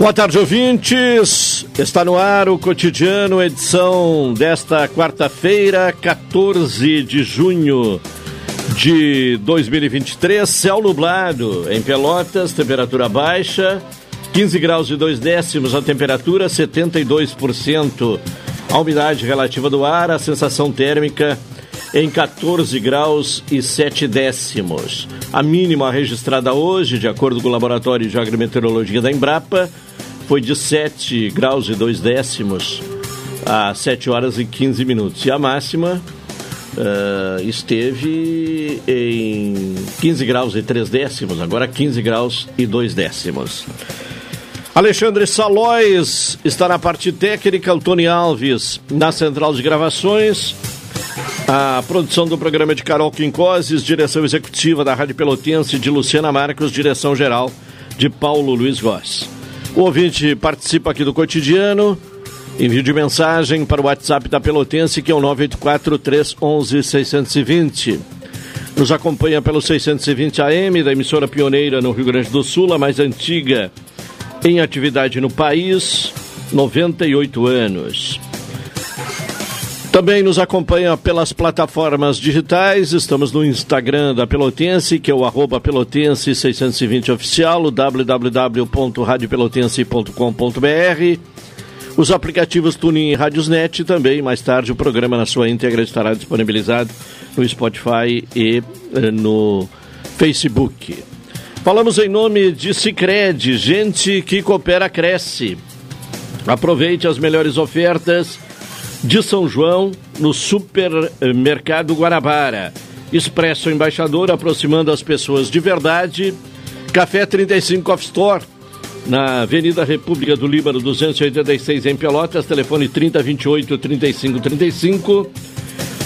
Boa tarde, ouvintes. Está no ar o cotidiano, edição desta quarta-feira, 14 de junho de 2023. Céu nublado em Pelotas, temperatura baixa, 15 graus e 2 décimos a temperatura, 72% a umidade relativa do ar, a sensação térmica em 14 graus e 7 décimos. A mínima registrada hoje, de acordo com o Laboratório de Agrometeorologia da Embrapa, foi de 7 graus e 2 décimos a 7 horas e 15 minutos. E a máxima uh, esteve em 15 graus e 3 décimos, agora 15 graus e 2 décimos. Alexandre Salóis está na parte técnica, o Tony Alves na central de gravações. A produção do programa de Carol Quincoses, direção executiva da Rádio Pelotense de Luciana Marcos, direção geral de Paulo Luiz Goss. O ouvinte participa aqui do cotidiano. Envio de mensagem para o WhatsApp da Pelotense, que é o 984 311 620. Nos acompanha pelo 620 AM, da emissora pioneira no Rio Grande do Sul, a mais antiga em atividade no país, 98 anos. Também nos acompanha pelas plataformas digitais. Estamos no Instagram da Pelotense, que é o arroba Pelotense 620 oficial, o www.radiopelotense.com.br. Os aplicativos Tuning e Radiosnet também. Mais tarde o programa na sua íntegra estará disponibilizado no Spotify e eh, no Facebook. Falamos em nome de Cicred, gente que coopera cresce. Aproveite as melhores ofertas de São João, no Supermercado Guarabara. Expresso Embaixador, aproximando as pessoas de verdade. Café 35 Off Store, na Avenida República do Líbano, 286 em Pelotas, telefone 3028 3535.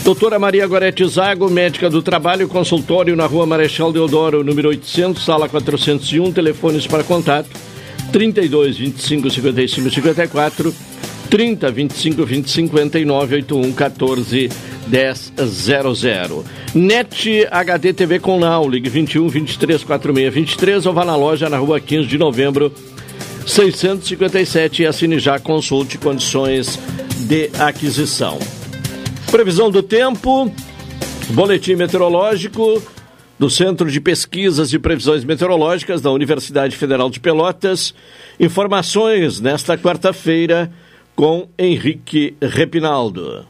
Doutora Maria Gorete Zago, médica do trabalho, consultório na Rua Marechal Deodoro, número 800, sala 401, telefones para contato 32 25 55 54 30 25 20 59 81 14 10 00. NET HD TV com Now, ligue 21 23 46 23 ou vá na loja na rua 15 de novembro 657 e assine já, consulte condições de aquisição. Previsão do tempo, boletim meteorológico do Centro de Pesquisas e Previsões Meteorológicas da Universidade Federal de Pelotas. Informações nesta quarta-feira com Henrique Repinaldo.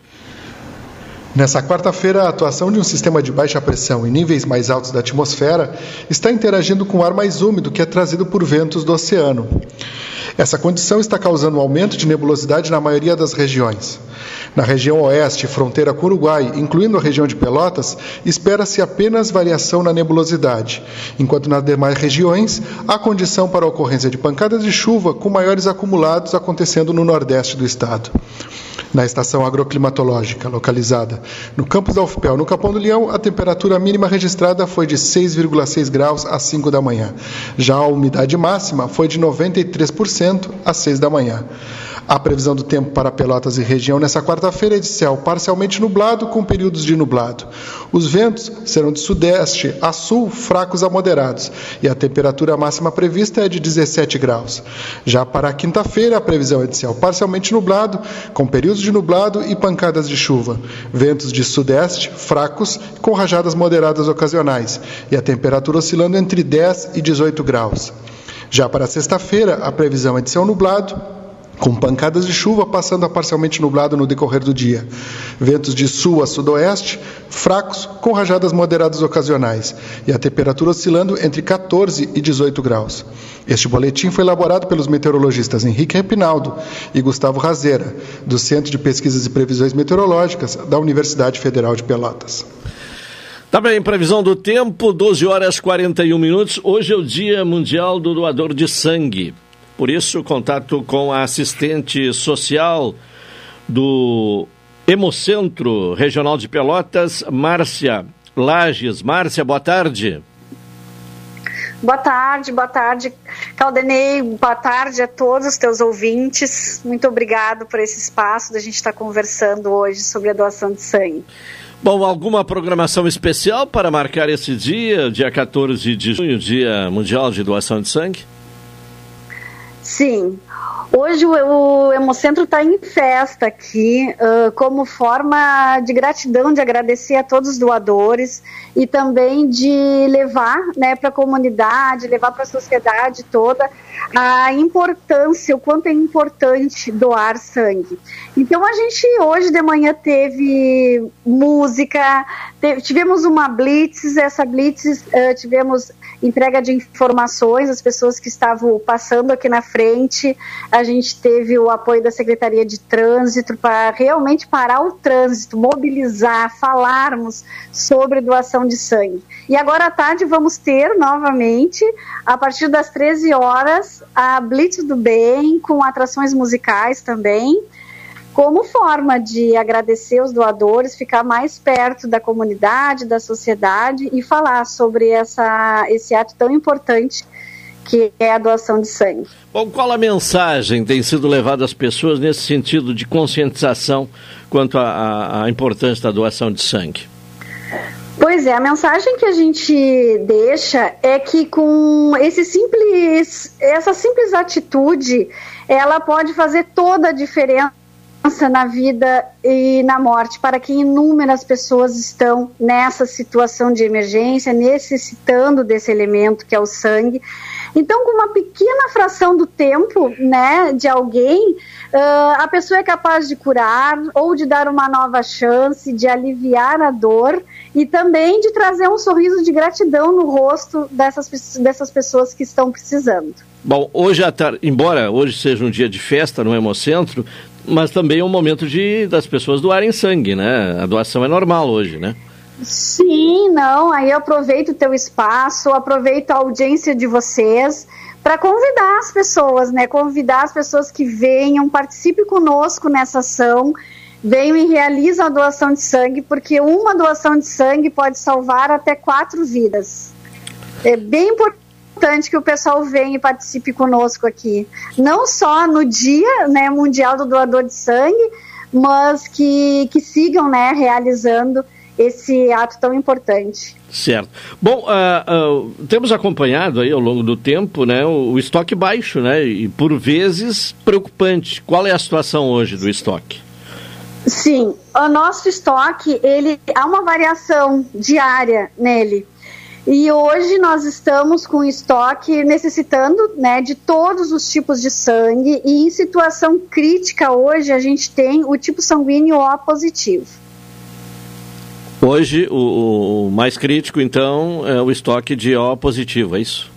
Nessa quarta-feira, a atuação de um sistema de baixa pressão em níveis mais altos da atmosfera está interagindo com o ar mais úmido que é trazido por ventos do oceano. Essa condição está causando um aumento de nebulosidade na maioria das regiões. Na região oeste, fronteira com o Uruguai, incluindo a região de Pelotas, espera-se apenas variação na nebulosidade, enquanto nas demais regiões há condição para a ocorrência de pancadas de chuva com maiores acumulados acontecendo no nordeste do estado. Na estação agroclimatológica, localizada no campus da UFPEL, no Capão do Leão, a temperatura mínima registrada foi de 6,6 graus às 5 da manhã. Já a umidade máxima foi de 93% às 6 da manhã. A previsão do tempo para Pelotas e região nessa quarta-feira é de céu parcialmente nublado com períodos de nublado. Os ventos serão de sudeste a sul fracos a moderados e a temperatura máxima prevista é de 17 graus. Já para a quinta-feira, a previsão é de céu parcialmente nublado, com períodos de nublado e pancadas de chuva. Ventos de sudeste fracos com rajadas moderadas ocasionais e a temperatura oscilando entre 10 e 18 graus. Já para sexta-feira, a previsão é de céu nublado, com pancadas de chuva passando a parcialmente nublado no decorrer do dia. Ventos de sul a sudoeste, fracos, com rajadas moderadas ocasionais, e a temperatura oscilando entre 14 e 18 graus. Este boletim foi elaborado pelos meteorologistas Henrique Repinaldo e Gustavo Razeira, do Centro de Pesquisas e Previsões Meteorológicas da Universidade Federal de Pelotas. Tá bem, previsão do tempo, 12 horas 41 minutos. Hoje é o Dia Mundial do Doador de Sangue. Por isso, contato com a assistente social do Hemocentro Regional de Pelotas, Márcia Lages. Márcia, boa tarde. Boa tarde, boa tarde, Caldenei, boa tarde a todos os teus ouvintes. Muito obrigado por esse espaço da gente estar conversando hoje sobre a doação de sangue. Bom, alguma programação especial para marcar esse dia, dia 14 de junho, Dia Mundial de Doação de Sangue? Sim. Hoje o, Hemocentro está em festa aqui, uh, como forma de gratidão, de agradecer a todos os doadores e também de levar né, para a comunidade, levar para a sociedade toda a importância, o quanto é importante doar sangue. Então a gente hoje de manhã teve música, teve, tivemos uma blitz, essa blitz uh, tivemos entrega de informações às pessoas que estavam passando aqui na frente. A gente teve o apoio da Secretaria de Trânsito para realmente parar o trânsito, mobilizar, falarmos sobre doação de sangue. E agora à tarde vamos ter novamente, a partir das 13 horas, a Blitz do Bem, com atrações musicais também como forma de agradecer os doadores, ficar mais perto da comunidade, da sociedade e falar sobre essa, esse ato tão importante que é a doação de sangue. Bom, qual a mensagem tem sido levada às pessoas nesse sentido de conscientização quanto à importância da doação de sangue? Pois é, a mensagem que a gente deixa é que com esse simples, essa simples atitude, ela pode fazer toda a diferença na vida e na morte, para que inúmeras pessoas estão nessa situação de emergência, necessitando desse elemento que é o sangue. Então, com uma pequena fração do tempo, né, de alguém, uh, a pessoa é capaz de curar ou de dar uma nova chance, de aliviar a dor e também de trazer um sorriso de gratidão no rosto dessas, dessas pessoas que estão precisando. Bom, hoje à tarde, embora hoje seja um dia de festa no Hemocentro, mas também é um momento de das pessoas doarem sangue, né? A doação é normal hoje, né? Sim, não. Aí eu aproveito o teu espaço, aproveito a audiência de vocês para convidar as pessoas, né? Convidar as pessoas que venham, participe conosco nessa ação, venham e realizem a doação de sangue, porque uma doação de sangue pode salvar até quatro vidas. É bem importante importante que o pessoal venha e participe conosco aqui. Não só no Dia né, Mundial do Doador de Sangue, mas que, que sigam né, realizando esse ato tão importante. Certo. Bom, uh, uh, temos acompanhado aí ao longo do tempo né, o, o, estoque baixo, né? E por vezes preocupante. Qual é a situação hoje do estoque? Sim, o nosso estoque, ele há uma variação diária nele. E hoje nós estamos com estoque necessitando né, de todos os tipos de sangue e em situação crítica hoje a gente tem o tipo sanguíneo O positivo. Hoje o, o mais crítico então é o estoque de O positivo, é isso?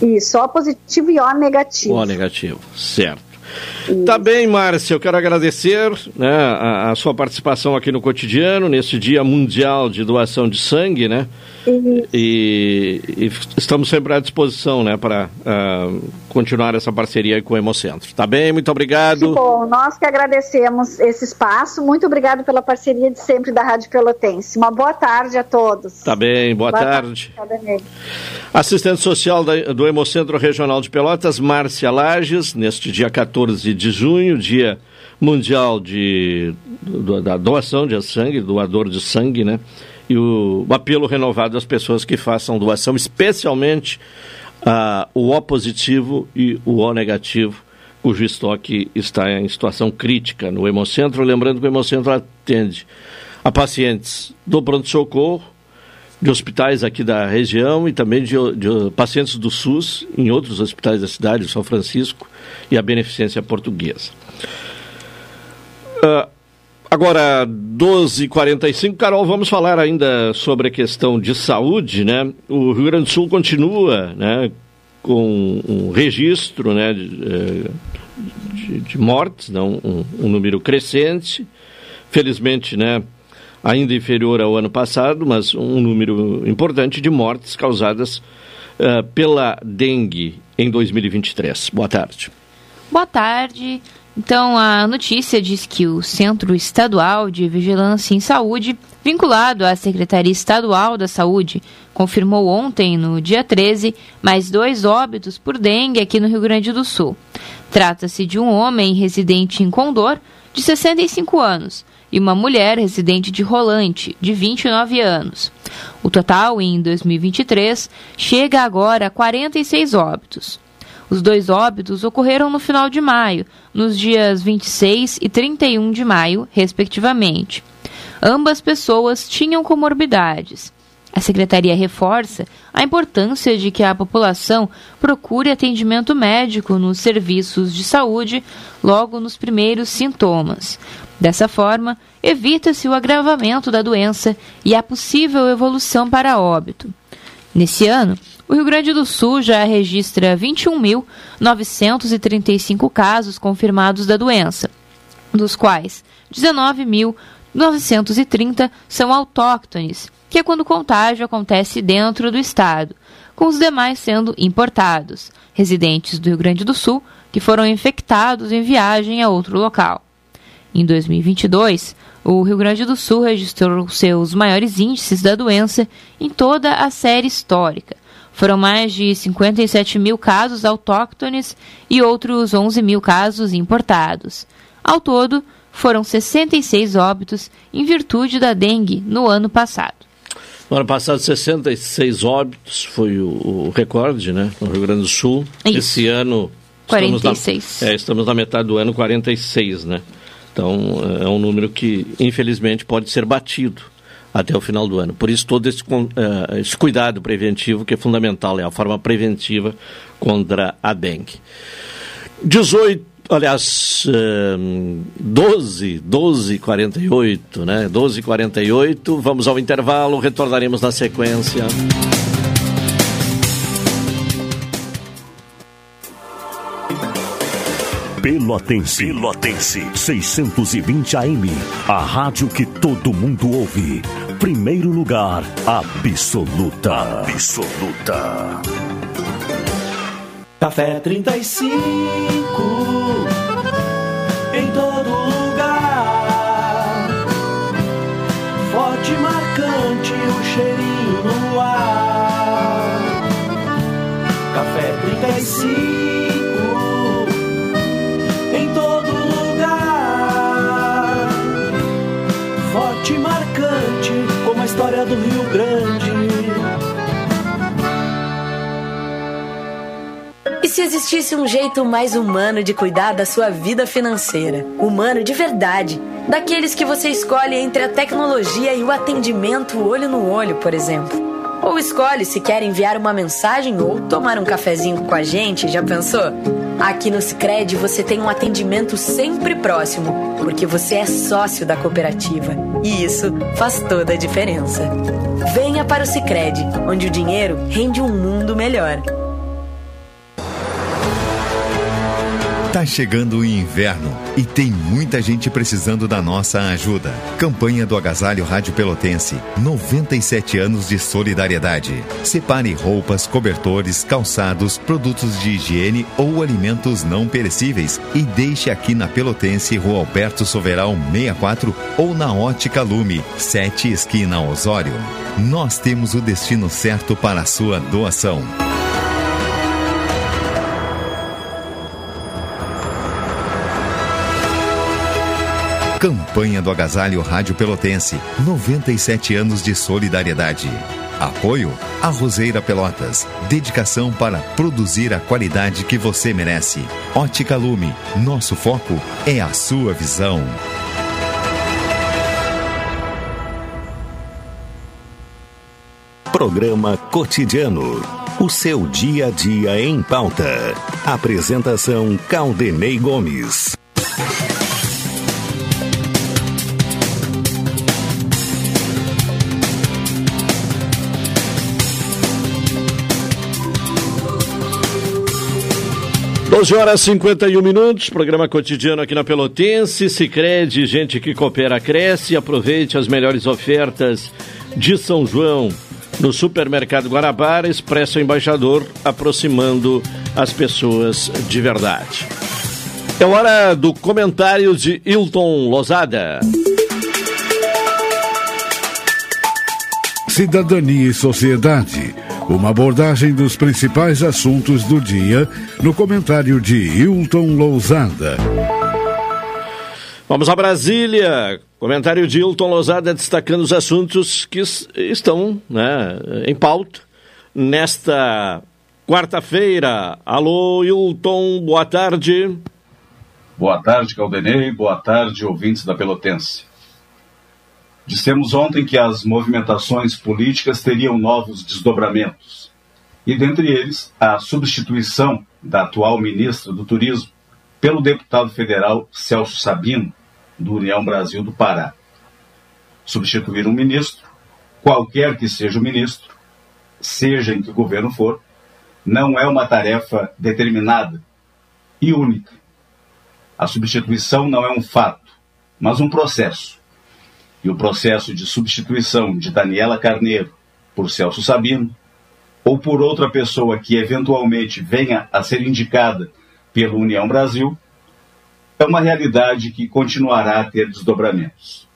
Isso, O positivo e O negativo. O negativo, certo. Tá bem, Márcia, eu quero agradecer né, a, a, sua participação aqui no cotidiano, nesse Dia Mundial de Doação de Sangue, né? Uhum. E, e, estamos sempre à disposição, né, para uh, continuar essa parceria com o Hemocentro. Tá bem? Muito obrigado. Bom, nós que agradecemos esse espaço. Muito obrigado pela parceria de sempre da Rádio Pelotense. Uma boa tarde a todos. Tá bem, boa, boa tarde. tarde. Assistente social da, do Hemocentro Regional de Pelotas, Márcia Lages, neste dia 14 de junho, dia mundial de, da doação de sangue, doador de sangue, né? E o, o apelo renovado às pessoas que façam doação, especialmente uh, o O positivo e o O negativo, cujo estoque está em situação crítica no Hemocentro. Lembrando que o Hemocentro atende a pacientes do pronto-socorro, de hospitais aqui da região e também de, de, pacientes do SUS em outros hospitais da cidade, São Francisco e a Beneficência Portuguesa. Uh, Agora, 12h45, Carol, vamos falar ainda sobre a questão de saúde, né? O Rio Grande do Sul continua, né, com um registro, né, de, eh, de, de mortes, não, um, um, número crescente. Felizmente, né, ainda inferior ao ano passado, mas um número importante de mortes causadas uh, pela dengue em 2023. Boa tarde. Boa tarde. Então, a notícia diz que o Centro Estadual de Vigilância em Saúde, vinculado à Secretaria Estadual da Saúde, confirmou ontem, no dia 13, mais dois óbitos por dengue aqui no Rio Grande do Sul. Trata-se de um homem residente em Condor, de 65 anos, e uma mulher residente de Rolante, de 29 anos. O total, em 2023, chega agora a 46 óbitos. Os dois óbitos ocorreram no final de maio, nos dias 26 e 31 de maio, respectivamente. Ambas pessoas tinham comorbidades. A secretaria reforça a importância de que a população procure atendimento médico nos serviços de saúde logo nos primeiros sintomas. Dessa forma, evita-se o agravamento da doença e a possível evolução para óbito. Nesse ano, o Rio Grande do Sul já registra 21.935 casos confirmados da doença, dos quais 19.930 são autóctones, que é quando o contágio acontece dentro do estado, com os demais sendo importados, residentes do Rio Grande do Sul que foram infectados em viagem a outro local. Em 2022, o Rio Grande do Sul registrou seus maiores índices da doença em toda a série histórica, foram mais de 57 mil casos autóctones e outros 11 mil casos importados. Ao todo, foram 66 óbitos em virtude da dengue no ano passado. No ano passado, 66 óbitos foi o, o recorde, né? No Rio Grande do Sul. Isso. Esse ano. 46. Estamos na, é, estamos na metade do ano, 46, né? Então, é um número que, infelizmente, pode ser batido até o final do ano. Por isso, todo esse, uh, esse cuidado preventivo que é fundamental, é a forma preventiva contra a dengue. 18 aliás, uh, 12, 12 48, né? 12 48. Vamos ao intervalo, retornaremos na sequência. Pelotense. Pelotense. 620 AM. A rádio que todo mundo ouve. Primeiro lugar, absoluta. Absoluta. Café 35. Em todo lugar. Forte e marcante o cheirinho no ar. Café 35. História do Rio Grande. E se existisse um jeito mais humano de cuidar da sua vida financeira? Humano de verdade. Daqueles que você escolhe entre a tecnologia e o atendimento olho no olho, por exemplo. Ou escolhe se quer enviar uma mensagem ou tomar um cafezinho com a gente, já pensou? Aqui no Sicredi você tem um atendimento sempre próximo, porque você é sócio da cooperativa. E isso faz toda a diferença. Venha para o Sicredi, onde o dinheiro rende um mundo melhor. Tá chegando o inverno e tem muita gente precisando da nossa ajuda. Campanha do Agasalho Rádio Pelotense. 97 anos de solidariedade. Separe roupas, cobertores, calçados, produtos de higiene ou alimentos não perecíveis e deixe aqui na Pelotense, Rua Alberto Soveral 64 ou na Ótica Lume, 7 esquina Osório. Nós temos o destino certo para a sua doação. Campanha do Agasalho Rádio Pelotense. 97 anos de solidariedade. Apoio a Roseira Pelotas. Dedicação para produzir a qualidade que você merece. Ótica Lume. Nosso foco é a sua visão. Programa Cotidiano. O seu dia a dia em pauta. Apresentação Caldenei Gomes. 12 horas e 51 minutos, programa cotidiano aqui na Pelotense. Se crede, gente que coopera, cresce. Aproveite as melhores ofertas de São João no Supermercado Guarabara, Expresso Embaixador, aproximando as pessoas de verdade. É hora do comentário de Hilton Lozada. Cidadania e Sociedade uma abordagem dos principais assuntos do dia no comentário de Hilton Lousada. Vamos a Brasília. Comentário de Hilton Lousada destacando os assuntos que estão né, em pauta nesta quarta-feira. Alô, Hilton, boa tarde. Boa tarde, Caldenei. Boa tarde, ouvintes da Pelotense. Dissemos ontem que as movimentações políticas teriam novos desdobramentos, e dentre eles a substituição da atual ministra do Turismo pelo deputado federal Celso Sabino, do União Brasil do Pará. Substituir um ministro, qualquer que seja o ministro, seja em que governo for, não é uma tarefa determinada e única. A substituição não é um fato, mas um processo e o processo de substituição de Daniela Carneiro por Celso Sabino, ou por outra pessoa que eventualmente venha a ser indicada pela União Brasil, é uma realidade que continuará a ter desdobramentos.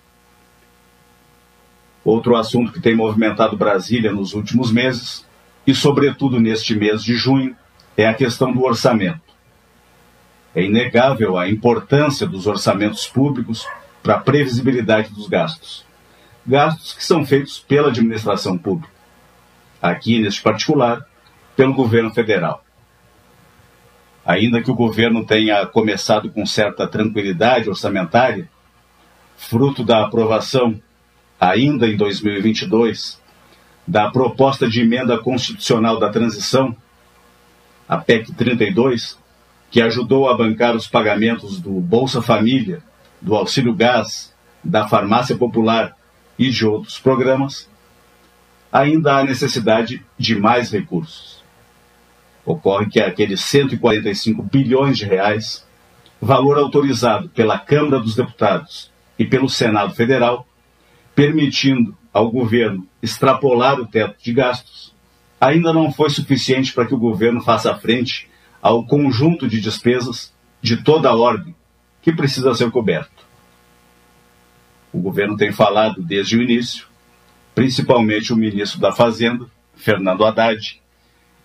Outro assunto que tem movimentado Brasília nos últimos meses, e sobretudo neste mês de junho, é a questão do orçamento. É inegável a importância dos orçamentos públicos para a previsibilidade dos gastos. Gastos que são feitos pela administração pública. Aqui, neste particular, pelo governo federal. Ainda que o governo tenha começado com certa tranquilidade orçamentária, fruto da aprovação, ainda em 2022, da proposta de emenda constitucional da transição, a PEC 32, que ajudou a bancar os pagamentos do Bolsa Família do auxílio gás, da farmácia popular e de outros programas, ainda há necessidade de mais recursos. Ocorre que aqueles 145 bilhões de reais, valor autorizado pela Câmara dos Deputados e pelo Senado Federal, permitindo ao governo extrapolar o teto de gastos, ainda não foi suficiente para que o governo faça frente ao conjunto de despesas de toda a ordem que precisa ser coberto. O governo tem falado desde o início, principalmente o ministro da Fazenda, Fernando Haddad,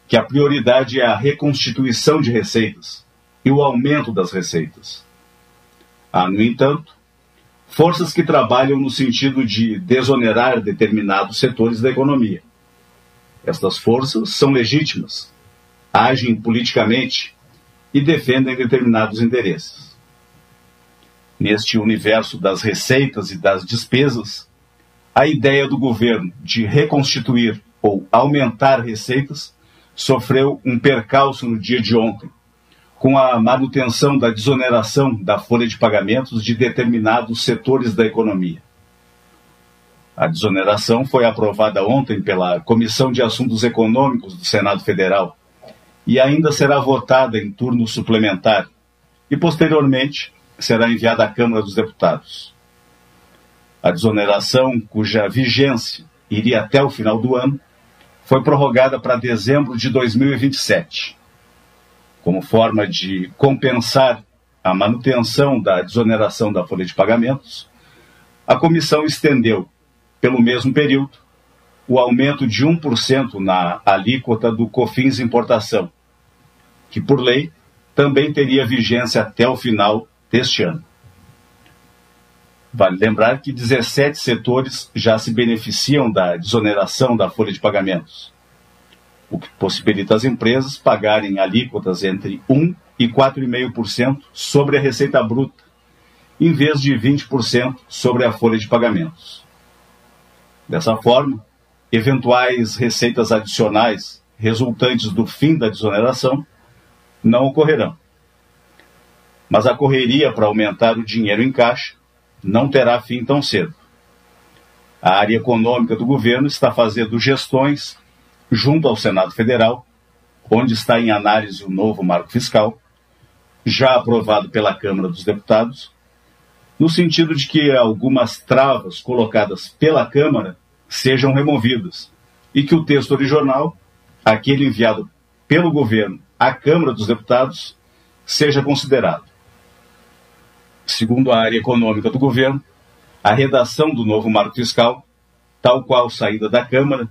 que a prioridade é a reconstituição de receitas e o aumento das receitas. Há, no entanto, forças que trabalham no sentido de desonerar determinados setores da economia. Estas forças são legítimas, agem politicamente e defendem determinados interesses neste universo das receitas e das despesas, a ideia do governo de reconstituir ou aumentar receitas sofreu um percalço no dia de ontem, com a manutenção da desoneração da folha de pagamentos de determinados setores da economia. A desoneração foi aprovada ontem pela Comissão de Assuntos Econômicos do Senado Federal e ainda será votada em turno suplementar e, posteriormente, será enviada à Câmara dos Deputados. A desoneração, cuja vigência iria até o final do ano, foi prorrogada para dezembro de 2027. Como forma de compensar a manutenção da desoneração da folha de pagamentos, a comissão estendeu, pelo mesmo período, o aumento de 1% na alíquota do COFINS importação, que, por lei, também teria vigência até o final deste ano. Vale lembrar que 17 setores já se beneficiam da desoneração da folha de pagamentos, o que possibilita às empresas pagarem alíquotas entre 1% e 4,5% sobre a receita bruta, em vez de 20% sobre a folha de pagamentos. Dessa forma, eventuais receitas adicionais resultantes do fim da desoneração não ocorrerão mas a correria para aumentar o dinheiro em caixa não terá fim tão cedo. A área econômica do governo está fazendo gestões junto ao Senado Federal, onde está em análise o novo marco fiscal, já aprovado pela Câmara dos Deputados, no sentido de que algumas travas colocadas pela Câmara sejam removidas e que o texto original, aquele enviado pelo governo à Câmara dos Deputados, seja considerado. Segundo a área econômica do governo, a redação do novo marco fiscal, tal qual saída da Câmara,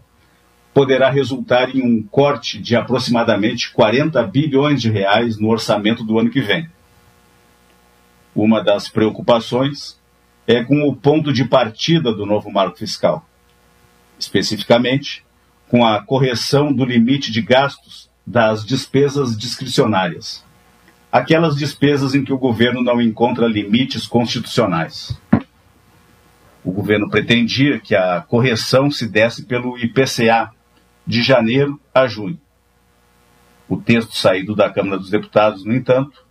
poderá resultar em um corte de aproximadamente 40 bilhões de reais no orçamento do ano que vem. Uma das preocupações é com o ponto de partida do novo marco fiscal, especificamente com a correção do limite de gastos das despesas discricionárias, aquelas despesas em que o governo não encontra limites constitucionais. O governo pretendia que a correção se desse pelo IPCA, de janeiro a junho. O texto saído da Câmara dos Deputados, no entanto,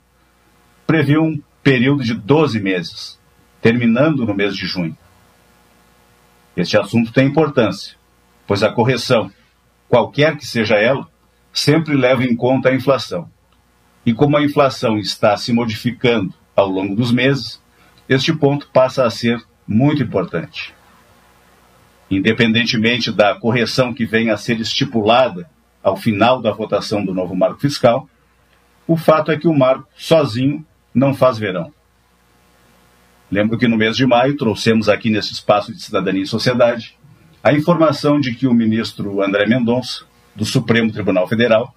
previu um período de 12 meses, terminando no mês de junho. Este assunto tem importância, pois a correção, qualquer que seja ela, sempre leva em conta a inflação. E como a inflação está se modificando ao longo dos meses, este ponto passa a ser muito importante independentemente da correção que venha a ser estipulada ao final da votação do novo marco fiscal, o fato é que o marco sozinho não faz verão. Lembro que no mês de maio trouxemos aqui nesse espaço de cidadania e sociedade a informação de que o ministro André Mendonça, do Supremo Tribunal Federal,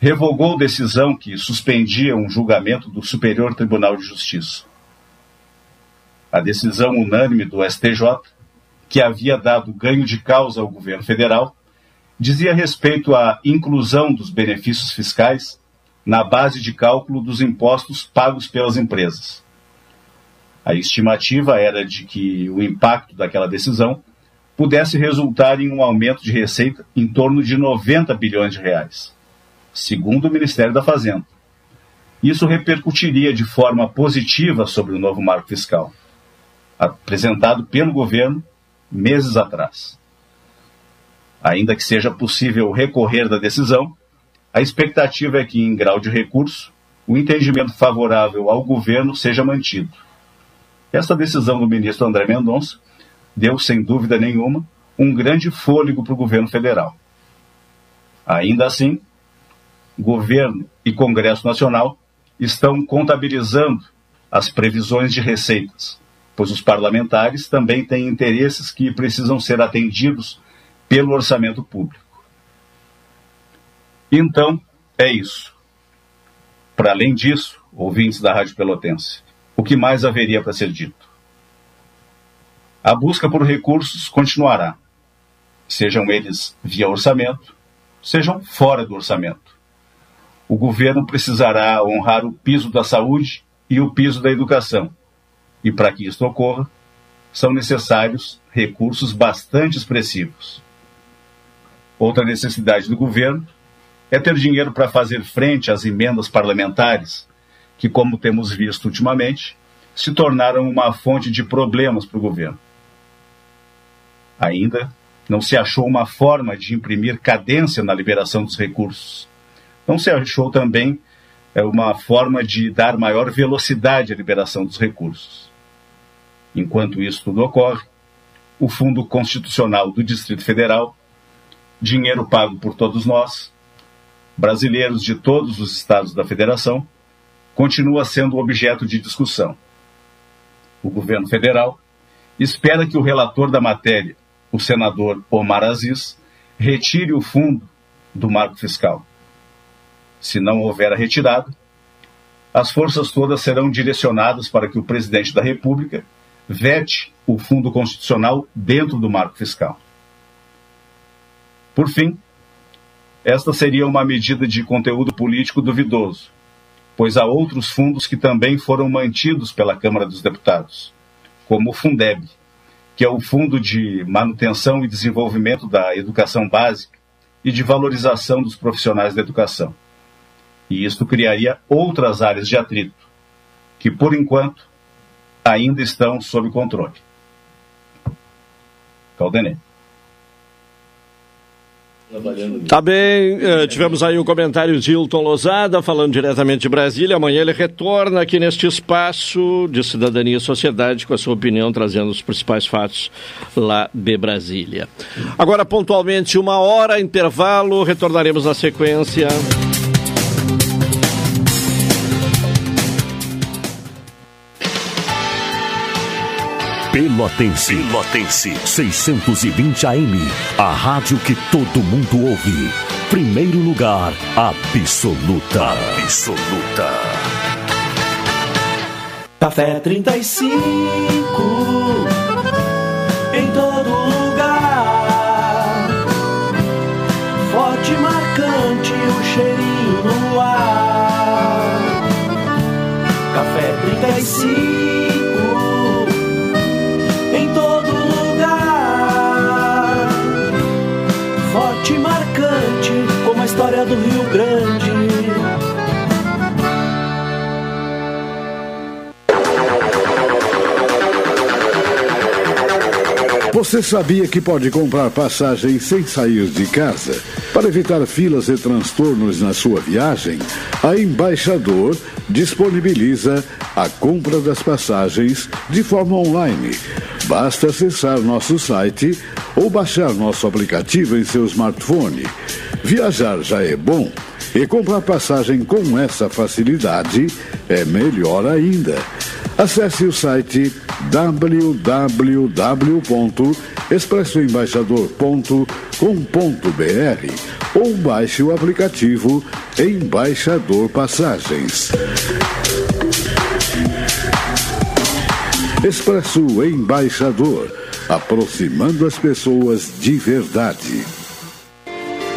revogou decisão que suspendia um julgamento do Superior Tribunal de Justiça. A decisão unânime do STJ que havia dado ganho de causa ao governo federal, dizia respeito à inclusão dos benefícios fiscais na base de cálculo dos impostos pagos pelas empresas. A estimativa era de que o impacto daquela decisão pudesse resultar em um aumento de receita em torno de 90 bilhões de reais, segundo o Ministério da Fazenda. Isso repercutiria de forma positiva sobre o novo marco fiscal, apresentado pelo governo meses atrás. Ainda que seja possível recorrer da decisão, a expectativa é que, em grau de recurso, o entendimento favorável ao governo seja mantido. Esta decisão do ministro André Mendonça deu, sem dúvida nenhuma, um grande fôlego para o governo federal. Ainda assim, governo e Congresso Nacional estão contabilizando as previsões de receitas, pois os parlamentares também têm interesses que precisam ser atendidos pelo orçamento público. Então, é isso. Para além disso, ouvintes da Rádio Pelotense, o que mais haveria para ser dito? A busca por recursos continuará, sejam eles via orçamento, sejam fora do orçamento. O governo precisará honrar o piso da saúde e o piso da educação, e para que isto ocorra, são necessários recursos bastante expressivos. Outra necessidade do governo é ter dinheiro para fazer frente às emendas parlamentares, que, como temos visto ultimamente, se tornaram uma fonte de problemas para o governo. Ainda não se achou uma forma de imprimir cadência na liberação dos recursos. Não se achou também é, uma forma de dar maior velocidade à liberação dos recursos. Enquanto isso tudo ocorre, o Fundo Constitucional do Distrito Federal, dinheiro pago por todos nós, brasileiros de todos os estados da federação, continua sendo objeto de discussão. O governo federal espera que o relator da matéria, o senador Omar Aziz, retire o fundo do marco fiscal. Se não houver a retirada, as forças todas serão direcionadas para que o presidente da República vete o fundo constitucional dentro do marco fiscal. Por fim, esta seria uma medida de conteúdo político duvidoso, pois há outros fundos que também foram mantidos pela Câmara dos Deputados, como o Fundeb, que é o Fundo de Manutenção e Desenvolvimento da Educação Básica e de Valorização dos Profissionais da Educação. E isto criaria outras áreas de atrito, que, por enquanto, ainda estão sob controle. Caldenei. Tá bem, eh, tivemos aí o um comentário de Hilton Lozada, falando diretamente de Brasília. Amanhã ele retorna aqui neste espaço de cidadania e sociedade com a sua opinião, trazendo os principais fatos lá de Brasília. Agora, pontualmente, uma hora, intervalo, retornaremos na sequência. Pelotense. Pelotense. 620 AM. A rádio que todo mundo ouve. Primeiro lugar, absoluta. Absoluta. Café 35. Em todo lugar. Forte marcante o cheirinho no ar. Café 35. História do Rio Grande. Você sabia que pode comprar passagem sem sair de casa? Para evitar filas e transtornos na sua viagem, a Embaixador disponibiliza a compra das passagens de forma online. Basta acessar nosso site ou baixar nosso aplicativo em seu smartphone. Viajar já é bom e comprar passagem com essa facilidade é melhor ainda. Acesse o site www.expressoembaixador.com.br ou baixe o aplicativo Embaixador Passagens. Expresso Embaixador, aproximando as pessoas de verdade.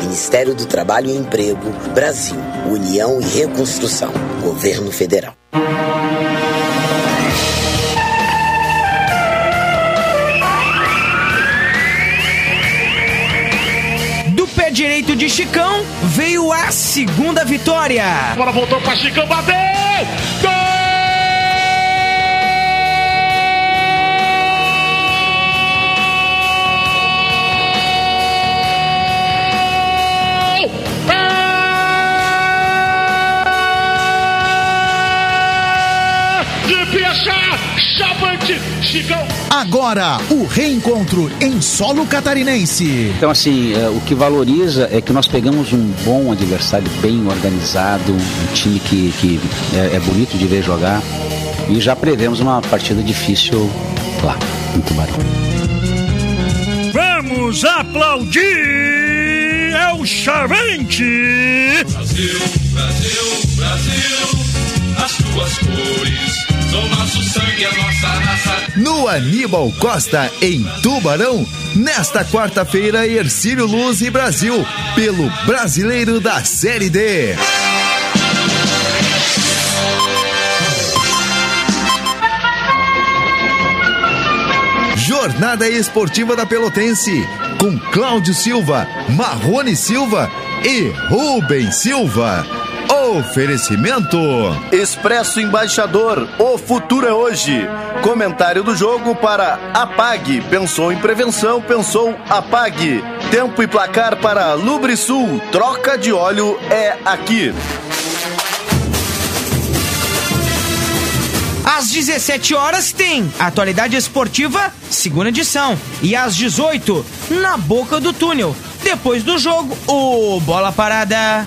Ministério do Trabalho e Emprego, Brasil, União e Reconstrução, Governo Federal. Do pé direito de Chicão veio a segunda vitória. Agora voltou para Chicão, bateu! Gol! Chicão. Agora, o reencontro em solo catarinense. Então, assim, é, o que valoriza é que nós pegamos um bom adversário, bem organizado, um time que, que é, é bonito de ver jogar. E já prevemos uma partida difícil lá, em Tubarão. Vamos aplaudir! É o Chavente! Brasil, Brasil, Brasil, as tuas cores No Aníbal Costa, em Tubarão, nesta quarta-feira, Ercílio Luz e Brasil, pelo Brasileiro da Série D. Jornada Esportiva da Pelotense, com Cláudio Silva, Marrone Silva e Rubem Silva. Oferecimento Expresso Embaixador, o futuro é hoje. Comentário do jogo para Apague. Pensou em prevenção, pensou Apague. Tempo e placar para Lubrisul. Troca de óleo é aqui. Às 17 horas tem Atualidade Esportiva, segunda edição. E às 18, na boca do túnel. Depois do jogo, o Bola Parada.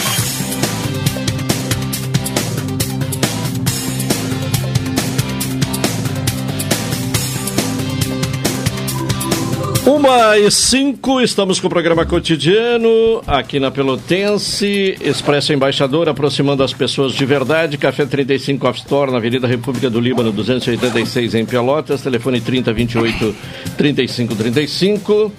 Uma e cinco, estamos com o programa cotidiano aqui na Pelotense, Expresso Embaixador, aproximando as pessoas de verdade, Café 35 Off Store, na Avenida República do Líbano, 286 em Pelotas, telefone 3028 3535.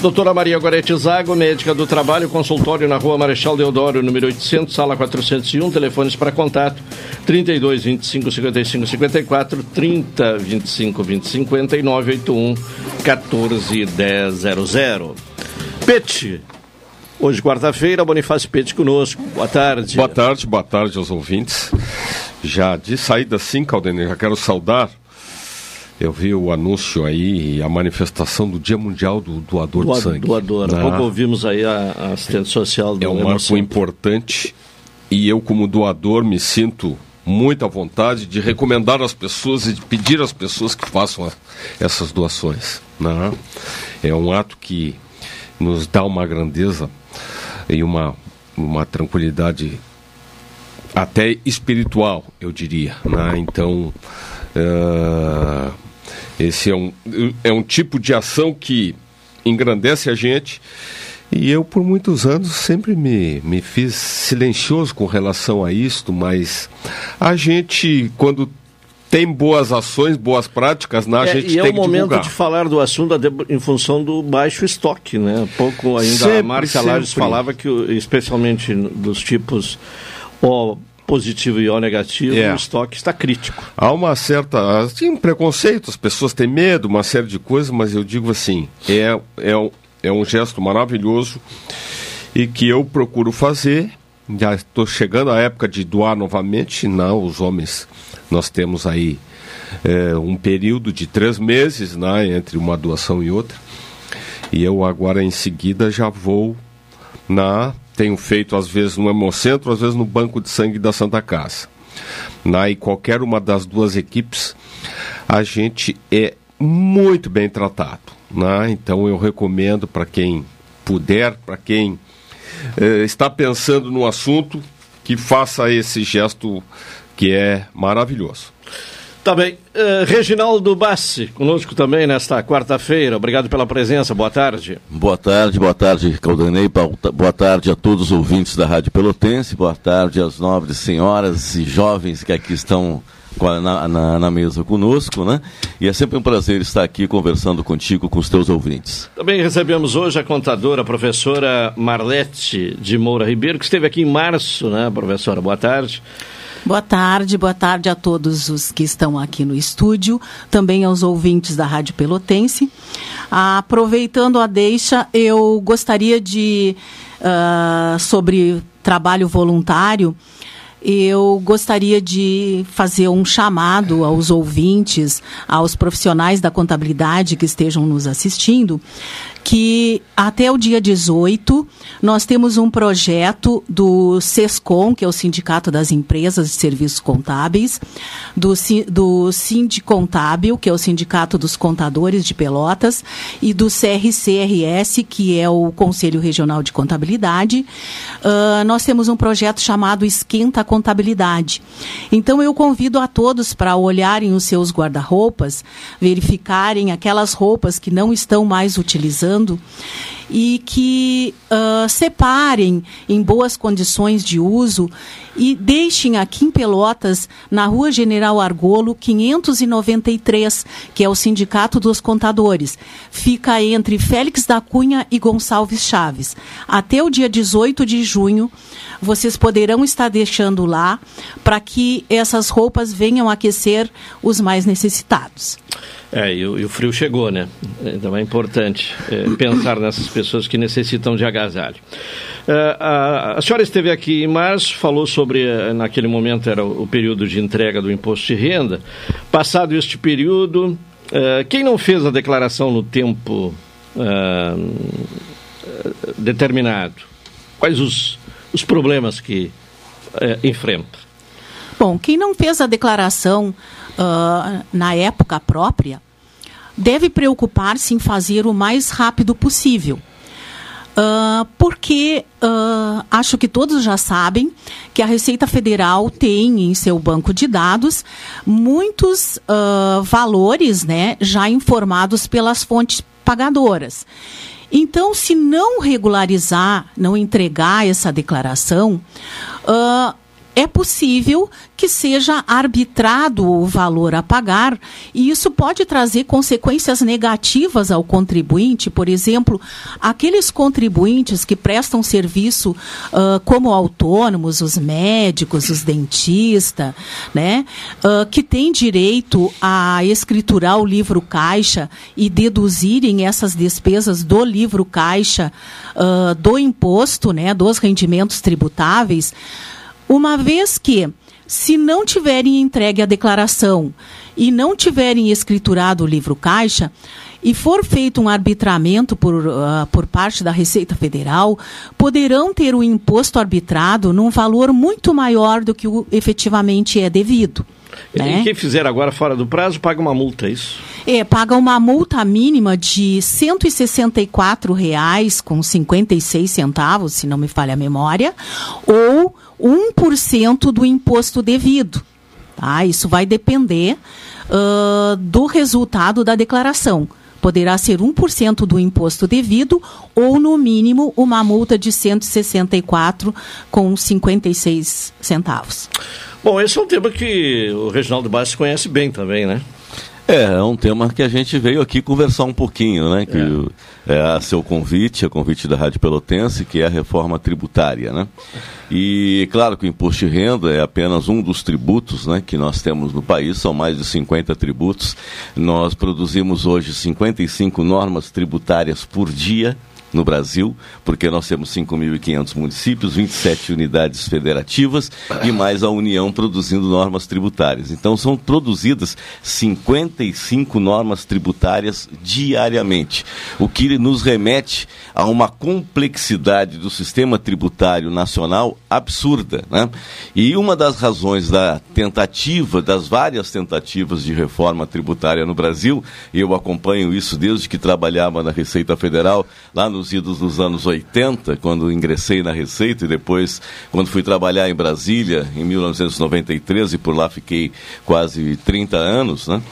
Doutora Maria Gorete Zago, médica do trabalho, consultório na rua Marechal Deodoro, número 800, sala 401, telefones para contato 32 25 55 54, 30 25 20 59, 81 14 10 00. Pete, hoje quarta-feira, Bonifácio Pete conosco, boa tarde. Boa tarde, boa tarde aos ouvintes. Já de saída sim, Caldenei, já quero saudar eu vi o anúncio aí, a manifestação do Dia Mundial do Doador Doa, de Sangue. Doador. Há Ah, pouco ouvimos aí a, a assistente social do É um marco importante e eu, como doador, me sinto muito à vontade de recomendar às pessoas e de pedir às pessoas que façam a- essas doações. né? É um ato que nos dá uma grandeza e uma, uma tranquilidade até espiritual, eu diria. Né? Então, eh, esse é um, é um tipo de ação que engrandece a gente. E eu, por muitos anos, sempre me, me fiz silencioso com relação a isto, mas a gente, quando tem boas ações, boas práticas, né, a É, gente e é tem o que momento divulgar. de falar do assunto em função do baixo estoque, né? Pouco ainda Sempre, a Márcia Lages falava que, especialmente dos tipos O positivo e O negativo, É. o estoque está crítico. Há uma certa. Assim, um preconceito, as pessoas têm medo, uma série de coisas, mas eu digo assim: é, é, um- é um gesto maravilhoso e que eu procuro fazer. Já estou chegando à época de doar novamente. Não, os homens, nós temos aí é, um período de três meses né, entre uma doação e outra. E eu agora em seguida já vou na. Tenho feito às vezes no Hemocentro, às vezes no Banco de Sangue da Santa Casa. Na, e qualquer uma das duas equipes, a gente é muito bem tratado. Né? Então eu recomendo para quem puder, para quem eh, está pensando no assunto, que faça esse gesto que é maravilhoso. Tá bem. Eh, Reginaldo Bassi, conosco também nesta quarta-feira. Obrigado pela presença. Boa tarde. Boa tarde, boa tarde, Caldanei. Boa tarde a todos os ouvintes da Rádio Pelotense. Boa tarde às nobres senhoras e jovens que aqui estão na, na- na mesa conosco, né? E é sempre um prazer estar aqui conversando contigo, com os teus ouvintes. Também recebemos hoje a contadora, a professora Marlete de Moura Ribeiro, que esteve aqui em março, né, professora? Boa tarde. Boa tarde, boa tarde a todos os que estão aqui no estúdio, também aos ouvintes da Rádio Pelotense. Aproveitando a deixa, eu gostaria de, ah, sobre trabalho voluntário, eu gostaria de fazer um chamado aos ouvintes, aos profissionais da contabilidade que estejam nos assistindo, que até o dia 18 nós temos um projeto do SESCOM, que é o Sindicato das Empresas de Serviços Contábeis, do, do Sindicontábil, que é o Sindicato dos Contadores de Pelotas, e do CRCRS, que é o Conselho Regional de Contabilidade. Ah, nós temos um projeto chamado Esquenta a Contabilidade. Então eu convido a todos para olharem os seus guarda-roupas, verificarem aquelas roupas que não estão mais utilizando e que ah, separem em boas condições de uso e deixem aqui em Pelotas, na Rua General Argolo, 593, que é o Sindicato dos Contadores. Fica entre Félix da Cunha e Gonçalves Chaves. Até o dia 18 de junho, vocês poderão estar deixando lá para que essas roupas venham aquecer os mais necessitados. É, e o, e o frio chegou, né? Então é importante é, pensar nessas pessoas que necessitam de agasalho. É, a, a senhora esteve aqui em março, falou sobre, eh, naquele momento era o, período de entrega do imposto de renda. Passado este período, eh, quem não fez a declaração no tempo eh, determinado, quais os, os problemas que eh, enfrenta? Bom, quem não fez a declaração uh, na época própria, deve preocupar-se em fazer o mais rápido possível. Uh, porque uh, acho que todos já sabem que a Receita Federal tem em seu banco de dados muitos uh, valores né, já informados pelas fontes pagadoras. Então, se não regularizar, não entregar essa declaração, é possível que seja arbitrado o valor a pagar e isso pode trazer consequências negativas ao contribuinte. Por exemplo, aqueles contribuintes que prestam serviço uh, como autônomos, os médicos, os dentistas, né, uh, que têm direito a escriturar o livro caixa e deduzirem essas despesas do livro caixa uh, do imposto, né, dos rendimentos tributáveis uma vez que, se não tiverem entregue a declaração e não tiverem escriturado o livro caixa, e for feito um arbitramento por, uh, por parte da Receita Federal, poderão ter o imposto arbitrado num valor muito maior do que o efetivamente é devido. Né? E quem fizer agora fora do prazo paga uma multa, é isso? É, paga uma multa mínima de R$ 164,56, com 56 centavos, se não me falha a memória, ou 1% do imposto devido. Tá? Isso vai depender uh, do resultado da declaração. Poderá ser 1% do imposto devido ou, no mínimo, uma multa de 164 com 56 centavos. Bom, esse é um tema que o Reginaldo Bassi conhece bem também, né? É, é um tema que a gente veio aqui conversar um pouquinho, né? Que é. É a seu convite, a convite da Rádio Pelotense, que é a reforma tributária, né? E claro que o imposto de renda é apenas um dos tributos né, que nós temos no país, são mais de 50 tributos. Nós produzimos hoje 55 normas tributárias por dia no Brasil, porque nós temos 5.500 municípios, 27 unidades federativas e mais a União produzindo normas tributárias. Então são produzidas 55 normas tributárias diariamente, o que nos remete a uma complexidade do sistema tributário nacional absurda. Né? E uma das razões da tentativa, das várias tentativas de reforma tributária no Brasil, eu acompanho isso desde que trabalhava na Receita Federal, lá nos idos dos anos 80, quando ingressei na Receita e depois, quando fui trabalhar em Brasília, em 1993, e por lá fiquei quase 30 anos. Né?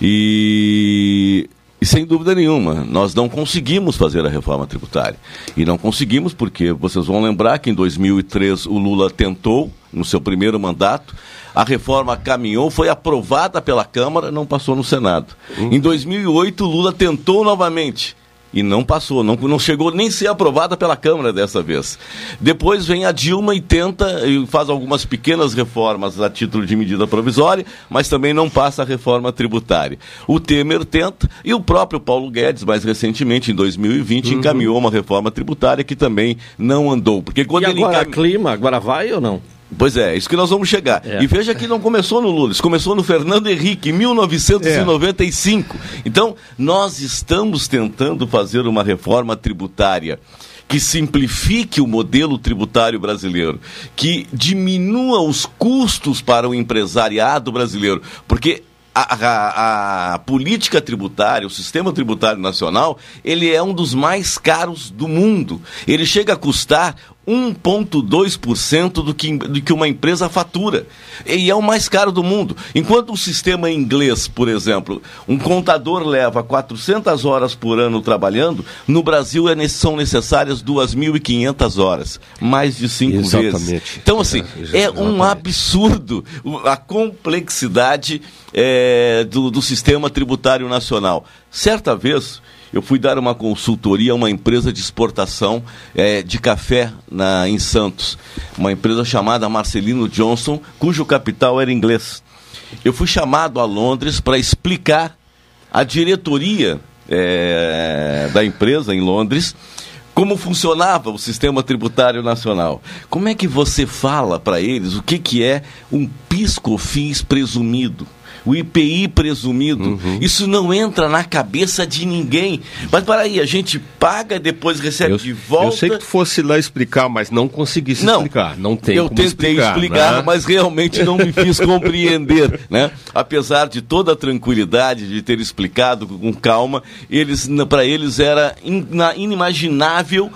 E e sem dúvida nenhuma, nós não conseguimos fazer a reforma tributária. E não conseguimos porque vocês vão lembrar que em 2003 o Lula tentou, no seu primeiro mandato, a reforma caminhou, foi aprovada pela Câmara, não passou no Senado. Uhum. Em 2008 o Lula tentou novamente e não passou, não, não chegou nem a ser aprovada pela Câmara dessa vez. Depois vem a Dilma e tenta e faz algumas pequenas reformas a título de medida provisória, mas também não passa a reforma tributária. O Temer tenta e o próprio Paulo Guedes, mais recentemente, em 2020, uhum. encaminhou uma reforma tributária que também não andou. Porque quando e ele agora encam... clima, agora vai ou não? Pois é, isso que nós vamos chegar. É. E veja que não começou no Lula, começou no Fernando Henrique, em 1995. É. Então, nós estamos tentando fazer uma reforma tributária que simplifique o modelo tributário brasileiro, que diminua os custos para o empresariado brasileiro, porque a, a, a, política tributária, o sistema tributário nacional, ele é um dos mais caros do mundo. Ele chega a custar 1,2% do que, do que uma empresa fatura. E é o mais caro do mundo. Enquanto o sistema inglês, por exemplo, um contador leva 400 horas por ano trabalhando, no Brasil é, são necessárias 2.500 horas, mais de cinco Exatamente. vezes. Então, assim, é, é um absurdo a complexidade é, do, do sistema tributário nacional. Certa vez, eu fui dar uma consultoria a uma empresa de exportação é, de café na, em Santos, uma empresa chamada Marcelino Johnson, cujo capital era inglês. Eu fui chamado a Londres para explicar à diretoria é, da empresa em Londres como funcionava o sistema tributário nacional. Como é que você fala para eles o que, que é um pisco-fins presumido? O IPI presumido. Isso não entra na cabeça de ninguém. Mas para aí, a gente paga, depois recebe Eu, de volta. eu sei que tu fosse lá explicar, mas não conseguisse Não. explicar. Não tem eu tentei explicar, explicar, né? mas realmente não me fiz compreender, né? Apesar de toda a tranquilidade de ter explicado com calma, eles para eles era in- na- inimaginável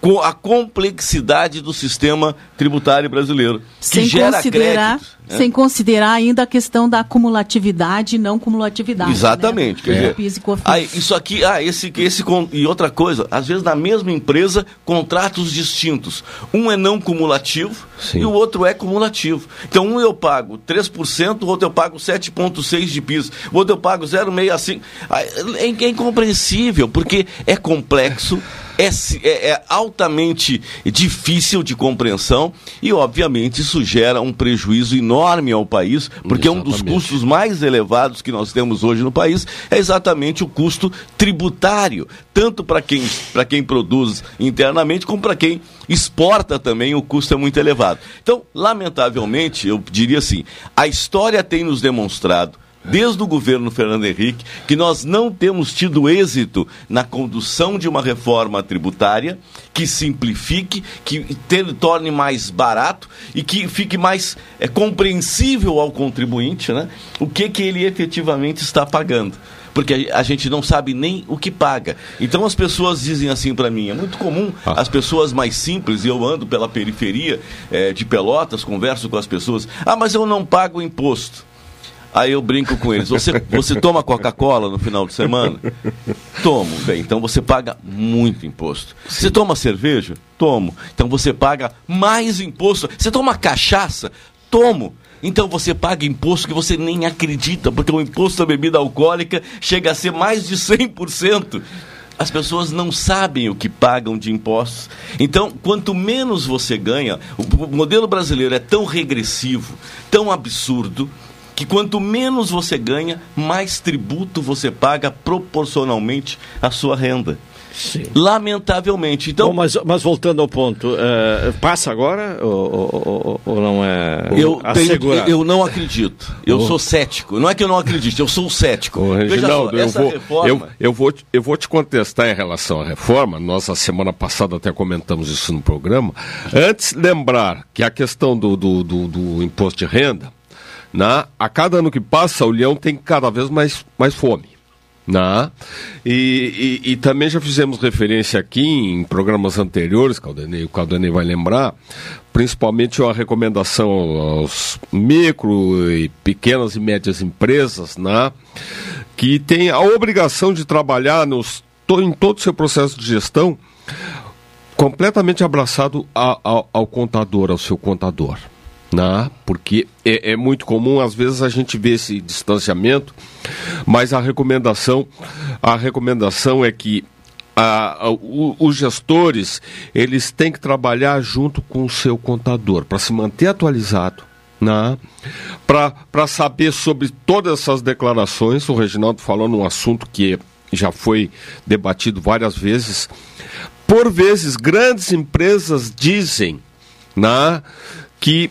co- a complexidade do sistema tributário brasileiro, que Sem gera considerar, créditos. né? sem considerar ainda a questão da cumulatividade e não cumulatividade. Exatamente. Né? Quer dizer, e COFINS. aí, isso aqui, ah, esse, esse e outra coisa, às vezes na mesma empresa, contratos distintos. Um é não cumulativo e o outro é cumulativo. Então, um eu pago 3%, o outro eu pago 7,6% de PIS, o outro eu pago 0,65%. Ah, É, é incompreensível, porque é complexo. É, é- é altamente difícil de compreensão e, obviamente, isso gera um prejuízo enorme ao país, porque um dos custos mais elevados que nós temos hoje no país é exatamente o custo tributário, tanto para quem, para quem produz internamente como para quem exporta também, o custo é muito elevado. Então, lamentavelmente, eu diria assim, a história tem nos demonstrado desde o governo Fernando Henrique, que nós não temos tido êxito na condução de uma reforma tributária que simplifique, que te- torne mais barato e que fique mais é, compreensível ao contribuinte né, o que, que ele efetivamente está pagando. Porque a gente não sabe nem o que paga. Então as pessoas dizem assim para mim, é muito comum as pessoas mais simples, e eu ando pela periferia eh, de Pelotas, converso com as pessoas, ah, mas eu não pago imposto. Aí eu brinco com eles. Você, você toma Coca-Cola no final de semana? Tomo. Bem, então você paga muito imposto. Você toma cerveja? Tomo. Então você paga mais imposto. Você toma cachaça? Tomo. Então você paga imposto que você nem acredita, porque o imposto da bebida alcoólica chega a ser mais de 100%. As pessoas não sabem o que pagam de impostos. Então, quanto menos você ganha, o modelo brasileiro é tão regressivo, tão absurdo, que quanto menos você ganha, mais tributo você paga proporcionalmente à sua renda. Lamentavelmente. Então, Bom, mas, mas voltando ao ponto, eh, passa agora ou, ou- ou- não é eu, tenho- eu não acredito. Eu Oh. sou cético. Não é que eu não acredite, eu sou cético. Veja Reginaldo, só, eu vou, reforma... eu, eu, vou, te- eu vou te contestar em relação à reforma. Nós, a semana passada, até comentamos isso no programa. Antes, lembrar que a questão do, do, do- do imposto de renda, né, a cada ano que passa, o leão tem cada vez mais, mais fome. Né? E, e- e também já fizemos referência aqui em programas anteriores, Caldenei, o Caldenei vai lembrar, principalmente a recomendação aos micro e pequenas e médias empresas, né? que tem a obrigação de trabalhar nos, em todo o seu processo de gestão completamente abraçado ao contador, ao seu contador. Né? Porque é, é muito comum, às vezes, a gente vê esse distanciamento, mas a recomendação, a recomendação é que a- a- o- os gestores eles têm que trabalhar junto com o seu contador para se manter atualizado. Né? Para saber sobre todas essas declarações, o Reginaldo falou num assunto que já foi debatido várias vezes. Por vezes, grandes empresas dizem né, que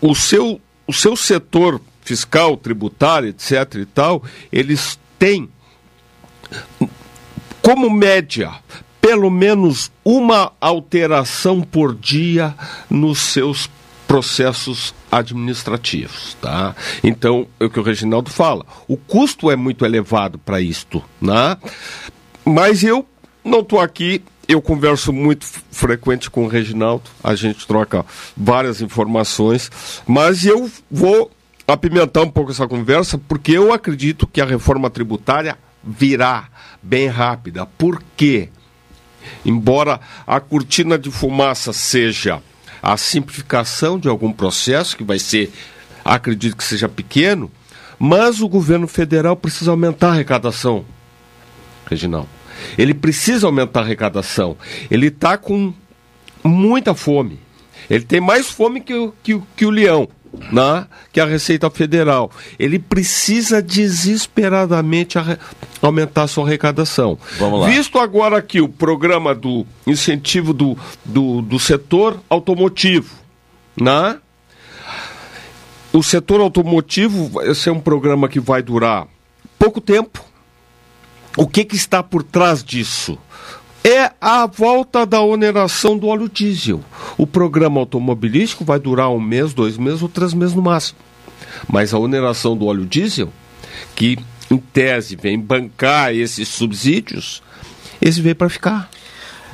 o seu, o seu setor fiscal, tributário, etc. e tal, eles têm como média pelo menos uma alteração por dia nos seus processos administrativos, tá? Então, é o que o Reginaldo fala, o custo é muito elevado para isto, né? Mas eu não estou aqui, eu converso muito frequente com o Reginaldo, a gente troca várias informações, mas eu vou apimentar um pouco essa conversa, porque eu acredito que a reforma tributária virá bem rápida. Por quê? Embora a cortina de fumaça seja a simplificação de algum processo, que vai ser, acredito que seja pequeno, mas o governo federal precisa aumentar a arrecadação, Reginaldo. Ele precisa aumentar a arrecadação. Ele está com muita fome. Ele tem mais fome que o, que, que o leão, né? que a Receita Federal. Ele precisa desesperadamente arre- aumentar a sua arrecadação. Vamos lá. Visto agora aqui o programa do incentivo do, do, do setor automotivo, né? o setor automotivo vai ser um programa que vai durar pouco tempo. O que, que está por trás disso? É a volta da oneração do óleo diesel. O programa automobilístico vai durar um mês, dois meses ou três meses no máximo. Mas a oneração do óleo diesel, que em tese vem bancar esses subsídios, esse veio para ficar.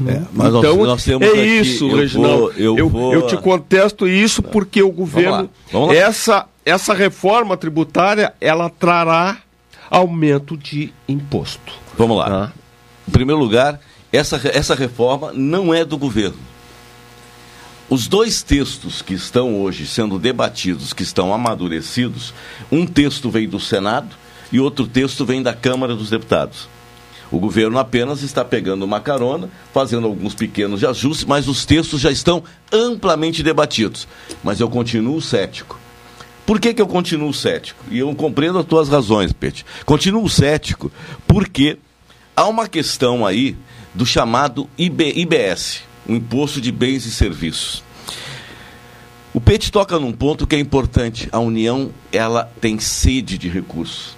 É, mas nós- então, nós temos é aqui- isso, eu Reginaldo. vou- eu eu, vou- eu te contesto isso porque o governo, vamos lá. essa essa reforma tributária, ela trará aumento de imposto. Vamos lá. Em primeiro lugar, essa, essa reforma não é do governo. Os dois textos que estão hoje sendo debatidos, que estão amadurecidos, um texto vem do Senado e outro texto vem da Câmara dos Deputados. O governo apenas está pegando uma carona, fazendo alguns pequenos ajustes, mas os textos já estão amplamente debatidos. Mas eu continuo cético. Por que, que eu continuo cético? E eu compreendo as tuas razões, Pete. Continuo cético porque há uma questão aí do chamado IB, IBS, o Imposto de Bens e Serviços. O Pete toca num ponto que é importante. A União, ela tem sede de recursos.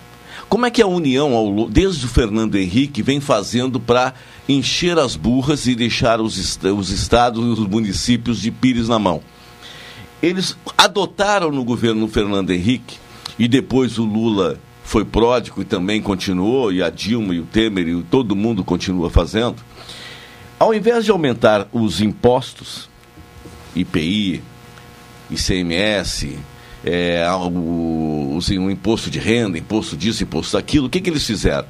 Como é que a União, desde o Fernando Henrique, vem fazendo para encher as burras e deixar os, os estados e os municípios de pires na mão? Eles adotaram no governo Fernando Henrique e depois o Lula foi pródigo e também continuou, e a Dilma e o Temer e todo mundo continua fazendo. Ao invés de aumentar os impostos, IPI, ICMS, é, o, o imposto de renda, imposto disso, imposto daquilo, o que, que eles fizeram?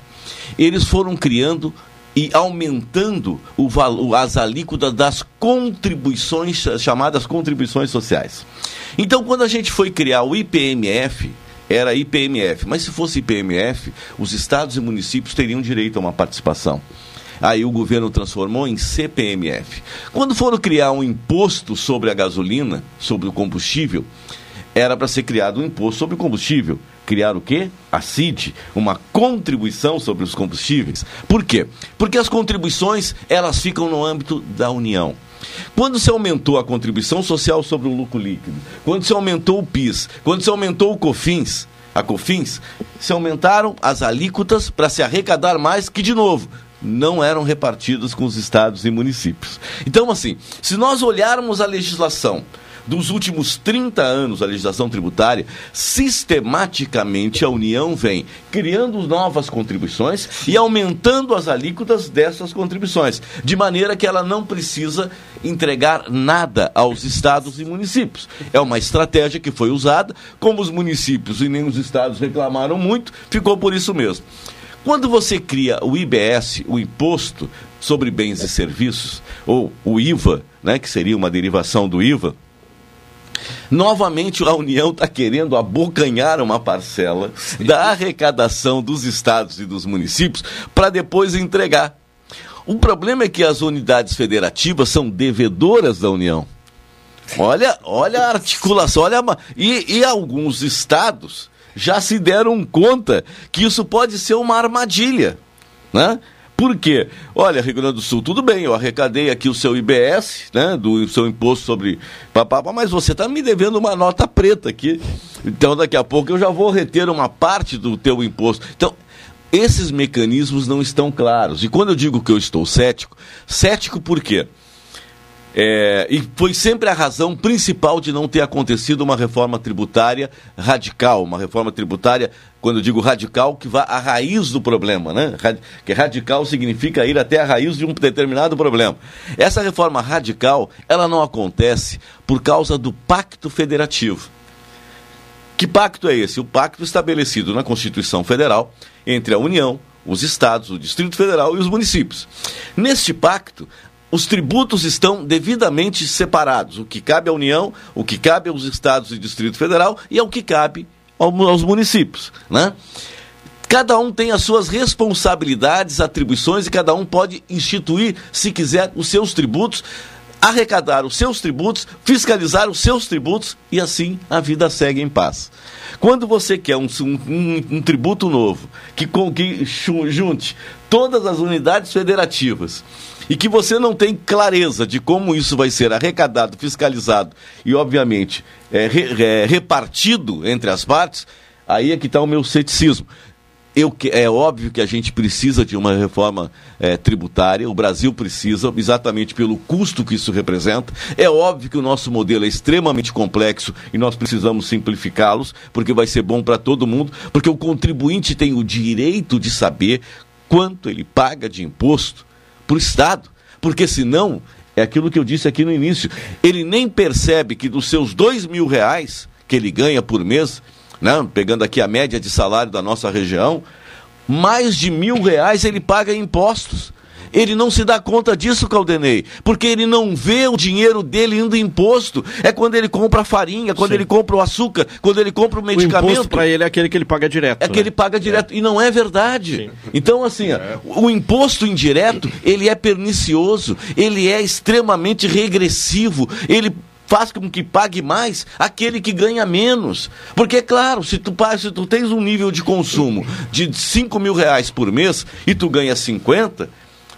Eles foram criando e aumentando o valo- as alíquotas das contribuições, chamadas contribuições sociais. Então, quando a gente foi criar o IPMF, era IPMF, mas se fosse IPMF, os estados e municípios teriam direito a uma participação. Aí o governo transformou em CPMF. Quando foram criar um imposto sobre a gasolina, sobre o combustível, era para ser criado um imposto sobre o combustível. Criar o quê? A CID, uma contribuição sobre os combustíveis. Por quê? Porque as contribuições, elas ficam no âmbito da União. Quando se aumentou a contribuição social sobre o lucro líquido, quando se aumentou o PIS, quando se aumentou o COFINS, a COFINS, se aumentaram as alíquotas para se arrecadar mais que, de novo, não eram repartidas com os estados e municípios. Então, assim, se nós olharmos a legislação dos últimos 30 anos, a legislação tributária, sistematicamente a União vem criando novas contribuições e aumentando as alíquotas dessas contribuições, de maneira que ela não precisa entregar nada aos estados e municípios. É uma estratégia que foi usada, como os municípios e nem os estados reclamaram muito, ficou por isso mesmo. Quando você cria o IBS, o Imposto sobre Bens e Serviços, ou o IVA, né, que seria uma derivação do IVA, novamente a União está querendo abocanhar uma parcela da arrecadação dos estados e dos municípios para depois entregar. O problema é que as unidades federativas são devedoras da União. Olha, olha a articulação, olha a e, e alguns estados já se deram conta que isso pode ser uma armadilha, né? Por quê? Olha, Rio Grande do Sul, tudo bem, eu arrecadei aqui o seu IBS, né, do seu imposto sobre papapá, mas você está me devendo uma nota preta aqui. Então, daqui a pouco eu já vou reter uma parte do teu imposto. Então, esses mecanismos não estão claros. E quando eu digo que eu estou cético, cético por quê? É, e foi sempre a razão principal de não ter acontecido uma reforma tributária radical, uma reforma tributária, quando eu digo radical, que vá à raiz do problema, né? Que radical significa ir até a raiz de um determinado problema. Essa reforma radical, ela não acontece por causa do pacto federativo. Que pacto é esse? O pacto estabelecido na Constituição Federal entre a União, os estados, o Distrito Federal e os municípios. Neste pacto, os tributos estão devidamente separados. O que cabe à União, o que cabe aos estados e Distrito Federal e ao que cabe ao- aos municípios. Né? Cada um tem as suas responsabilidades, atribuições e cada um pode instituir, se quiser, os seus tributos arrecadar os seus tributos, fiscalizar os seus tributos e assim a vida segue em paz. Quando você quer um, um, um tributo novo que, que junte todas as unidades federativas e que você não tem clareza de como isso vai ser arrecadado, fiscalizado e, obviamente, é, re, é, repartido entre as partes, aí é que está o meu ceticismo. Eu, é óbvio que a gente precisa de uma reforma é, tributária, o Brasil precisa, exatamente pelo custo que isso representa. É óbvio que o nosso modelo é extremamente complexo e nós precisamos simplificá-los, porque vai ser bom para todo mundo, porque o contribuinte tem o direito de saber quanto ele paga de imposto para o Estado. Porque senão, é aquilo que eu disse aqui no início, ele nem percebe que dos seus dois mil reais que ele ganha por mês, né, pegando aqui a média de salário da nossa região, mais de mil reais ele paga em impostos. Ele não se dá conta disso, Caldenei, porque ele não vê o dinheiro dele indo em imposto. É quando ele compra a farinha, quando Sim. ele compra o açúcar, quando ele compra o medicamento. O imposto para ele é aquele que ele paga direto. É né? que ele paga direto. É. E não é verdade. Sim. Então, assim, é. o imposto indireto, ele é pernicioso, ele é extremamente regressivo, ele faz com que pague mais aquele que ganha menos. Porque, é claro, se tu, se tu tens um nível de consumo de 5 mil reais por mês e tu ganha 50,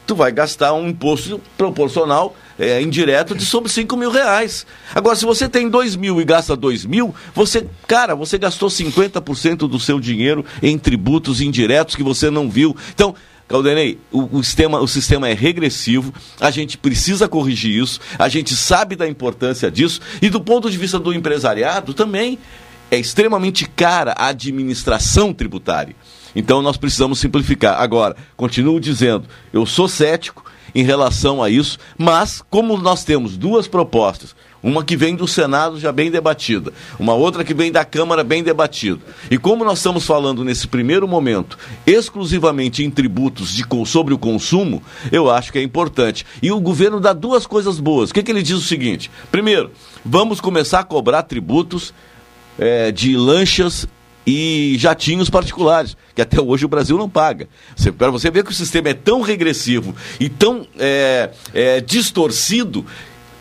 tu vai gastar um imposto proporcional é, indireto de sobre 5 mil reais. Agora, se você tem 2 mil e gasta 2 mil, você, cara, você gastou 50% do seu dinheiro em tributos indiretos que você não viu. Então, Caldenei, o, o, sistema, o sistema é regressivo, a gente precisa corrigir isso, a gente sabe da importância disso, e do ponto de vista do empresariado também é extremamente cara a administração tributária. Então nós precisamos simplificar. Agora, continuo dizendo, eu sou cético em relação a isso, mas como nós temos duas propostas, uma que vem do Senado já bem debatida, uma outra que vem da Câmara bem debatida. E como nós estamos falando nesse primeiro momento exclusivamente em tributos de, sobre o consumo, eu acho que é importante. E o governo dá duas coisas boas. O que, que ele diz o seguinte? Primeiro, vamos começar a cobrar tributos é, de lanchas e jatinhos particulares, que até hoje o Brasil não paga. Para você ver que o sistema é tão regressivo e tão é, é, distorcido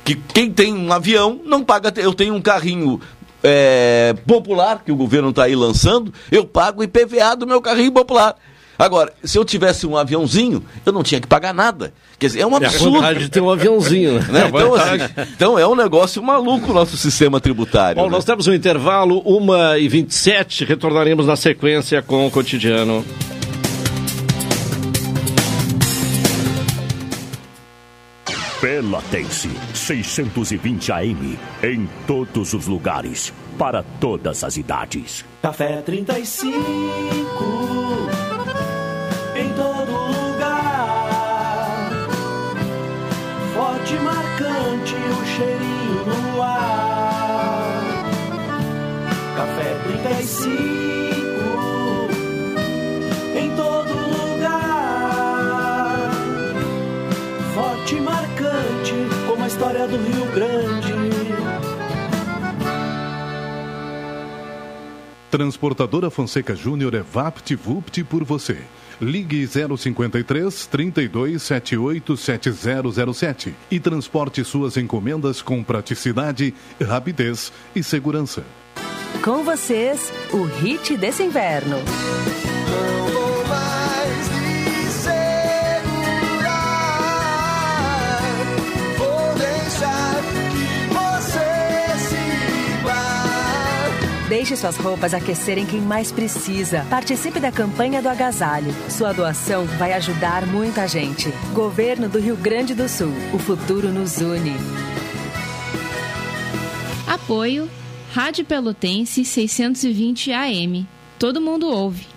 que quem tem um avião não paga. Eu tenho um carrinho é, popular que o governo está aí lançando, eu pago IPVA do meu carrinho popular. Agora, se eu tivesse um aviãozinho, eu não tinha que pagar nada. Quer dizer, é um absurdo. É a de ter um aviãozinho. Né? É então, assim, então, é um negócio maluco o nosso sistema tributário. Bom, né? nós temos um intervalo, 1h27, retornaremos na sequência com o cotidiano. Pelotense, 620 AM, em todos os lugares, para todas as idades. Café 35, do Rio Grande. Transportadora Fonseca Júnior é VaptVupt por você. Ligue 053 3278 7007 e transporte suas encomendas com praticidade, rapidez e segurança. Com vocês, o hit desse inverno. Deixe suas roupas aquecerem quem mais precisa. Participe da campanha do agasalho. Sua doação vai ajudar muita gente. Governo do Rio Grande do Sul. O futuro nos une. Apoio Rádio Pelotense 620 AM. Todo mundo ouve.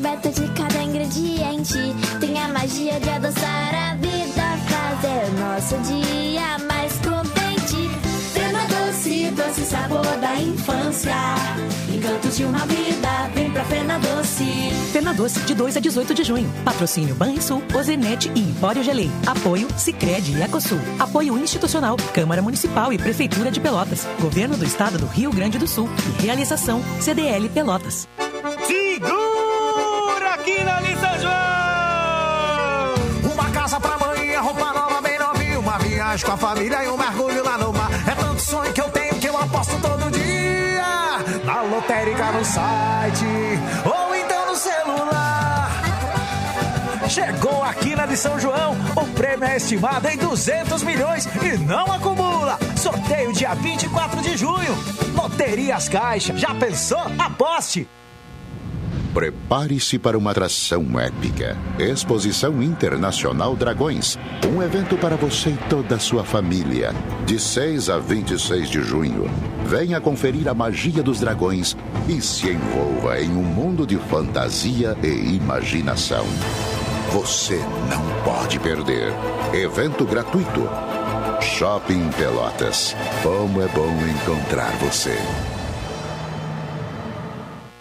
Descoberta de cada ingrediente tem a magia de adoçar a vida, fazer nosso dia mais contente. Fena doce, doce sabor da infância, encantos de uma vida, vem pra Fena Doce. Fena Doce, de 2 a 18 de junho. Patrocínio Banrisul, Ozenete e Empório Gelei. Apoio Sicredi e Ecosul. Apoio institucional, Câmara Municipal e Prefeitura de Pelotas. Governo do Estado do Rio Grande do Sul. E realização CDL Pelotas. Com a família e um mergulho lá no mar. É tanto sonho que eu tenho que eu aposto todo dia. Na lotérica no site ou então no celular. Chegou aqui na de São João, o prêmio é estimado em 200 milhões e não acumula. Sorteio dia 24 de junho. Loterias Caixa, já pensou? Aposte! Prepare-se para uma atração épica. Exposição Internacional Dragões. Um evento para você e toda a sua família. De 6 a 26 de junho. Venha conferir a magia dos dragões e se envolva em um mundo de fantasia e imaginação. Você não pode perder. Evento gratuito. Shopping Pelotas. Como é bom encontrar você.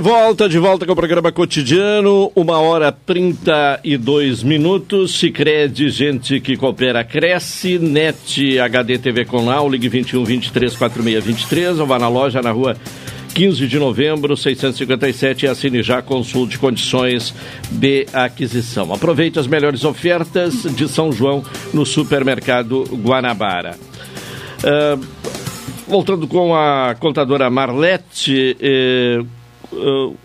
Volta, de volta com o programa cotidiano, uma hora trinta e dois minutos. Se crede, gente que coopera, cresce. NET HD TV com Now, ligue 21 23 46 23 ou vá na loja na rua 15 de novembro, 657 e assine já, consulte condições de aquisição. Aproveite as melhores ofertas de São João no supermercado Guanabara. Uh, voltando com a contadora Marlete. Eh, Uh,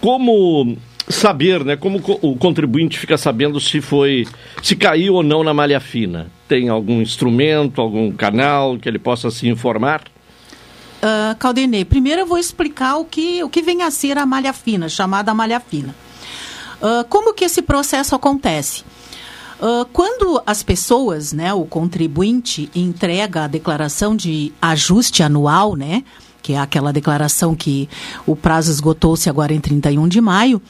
como saber, né, como o contribuinte fica sabendo se foi, se caiu ou não na malha fina? Tem algum instrumento, algum canal que ele possa se informar? Uh, Caldenei, primeiro eu vou explicar o que, o que vem a ser a malha fina, chamada malha fina. Uh, como que esse processo acontece? Uh, quando as pessoas, né, o contribuinte entrega a declaração de ajuste anual, né, que é aquela declaração que o prazo esgotou-se agora em 31 de maio.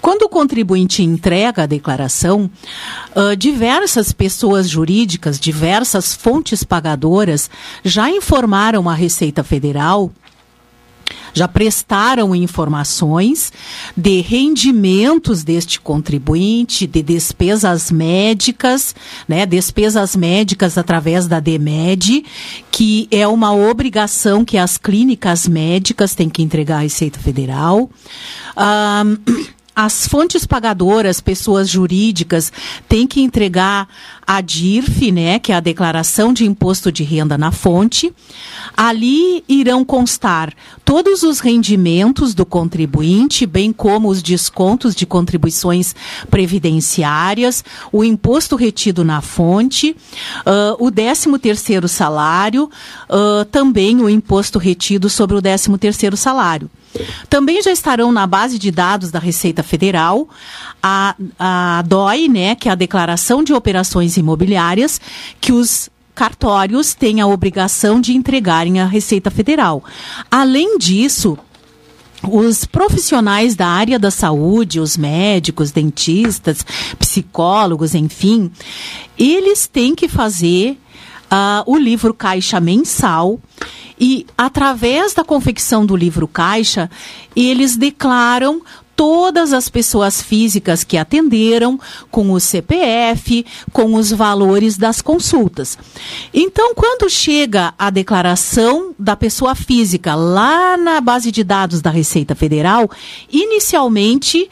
Quando o contribuinte entrega a declaração, uh, diversas pessoas jurídicas, diversas fontes pagadoras já informaram a Receita Federal já prestaram informações de rendimentos deste contribuinte, de despesas médicas, né, despesas médicas através da DEMED, que é uma obrigação que as clínicas médicas têm que entregar à Receita Federal. Um, as fontes pagadoras, pessoas jurídicas, têm que entregar a DIRF, né, que é a declaração de imposto de renda na fonte. Ali irão constar todos os rendimentos do contribuinte, bem como os descontos de contribuições previdenciárias, o imposto retido na fonte, uh, o 13 terceiro salário, uh, também o imposto retido sobre o 13 terceiro salário. Também já estarão na base de dados da Receita Federal a, a DOI, né, que é a Declaração de Operações Imobiliárias, que os cartórios têm a obrigação de entregarem à Receita Federal. Além disso, os profissionais da área da saúde, os médicos, dentistas, psicólogos, enfim, eles têm que fazer uh, o livro caixa mensal e através da confecção do livro caixa, eles declaram todas as pessoas físicas que atenderam, com o CPF, com os valores das consultas. Então, quando chega a declaração da pessoa física lá na base de dados da Receita Federal, inicialmente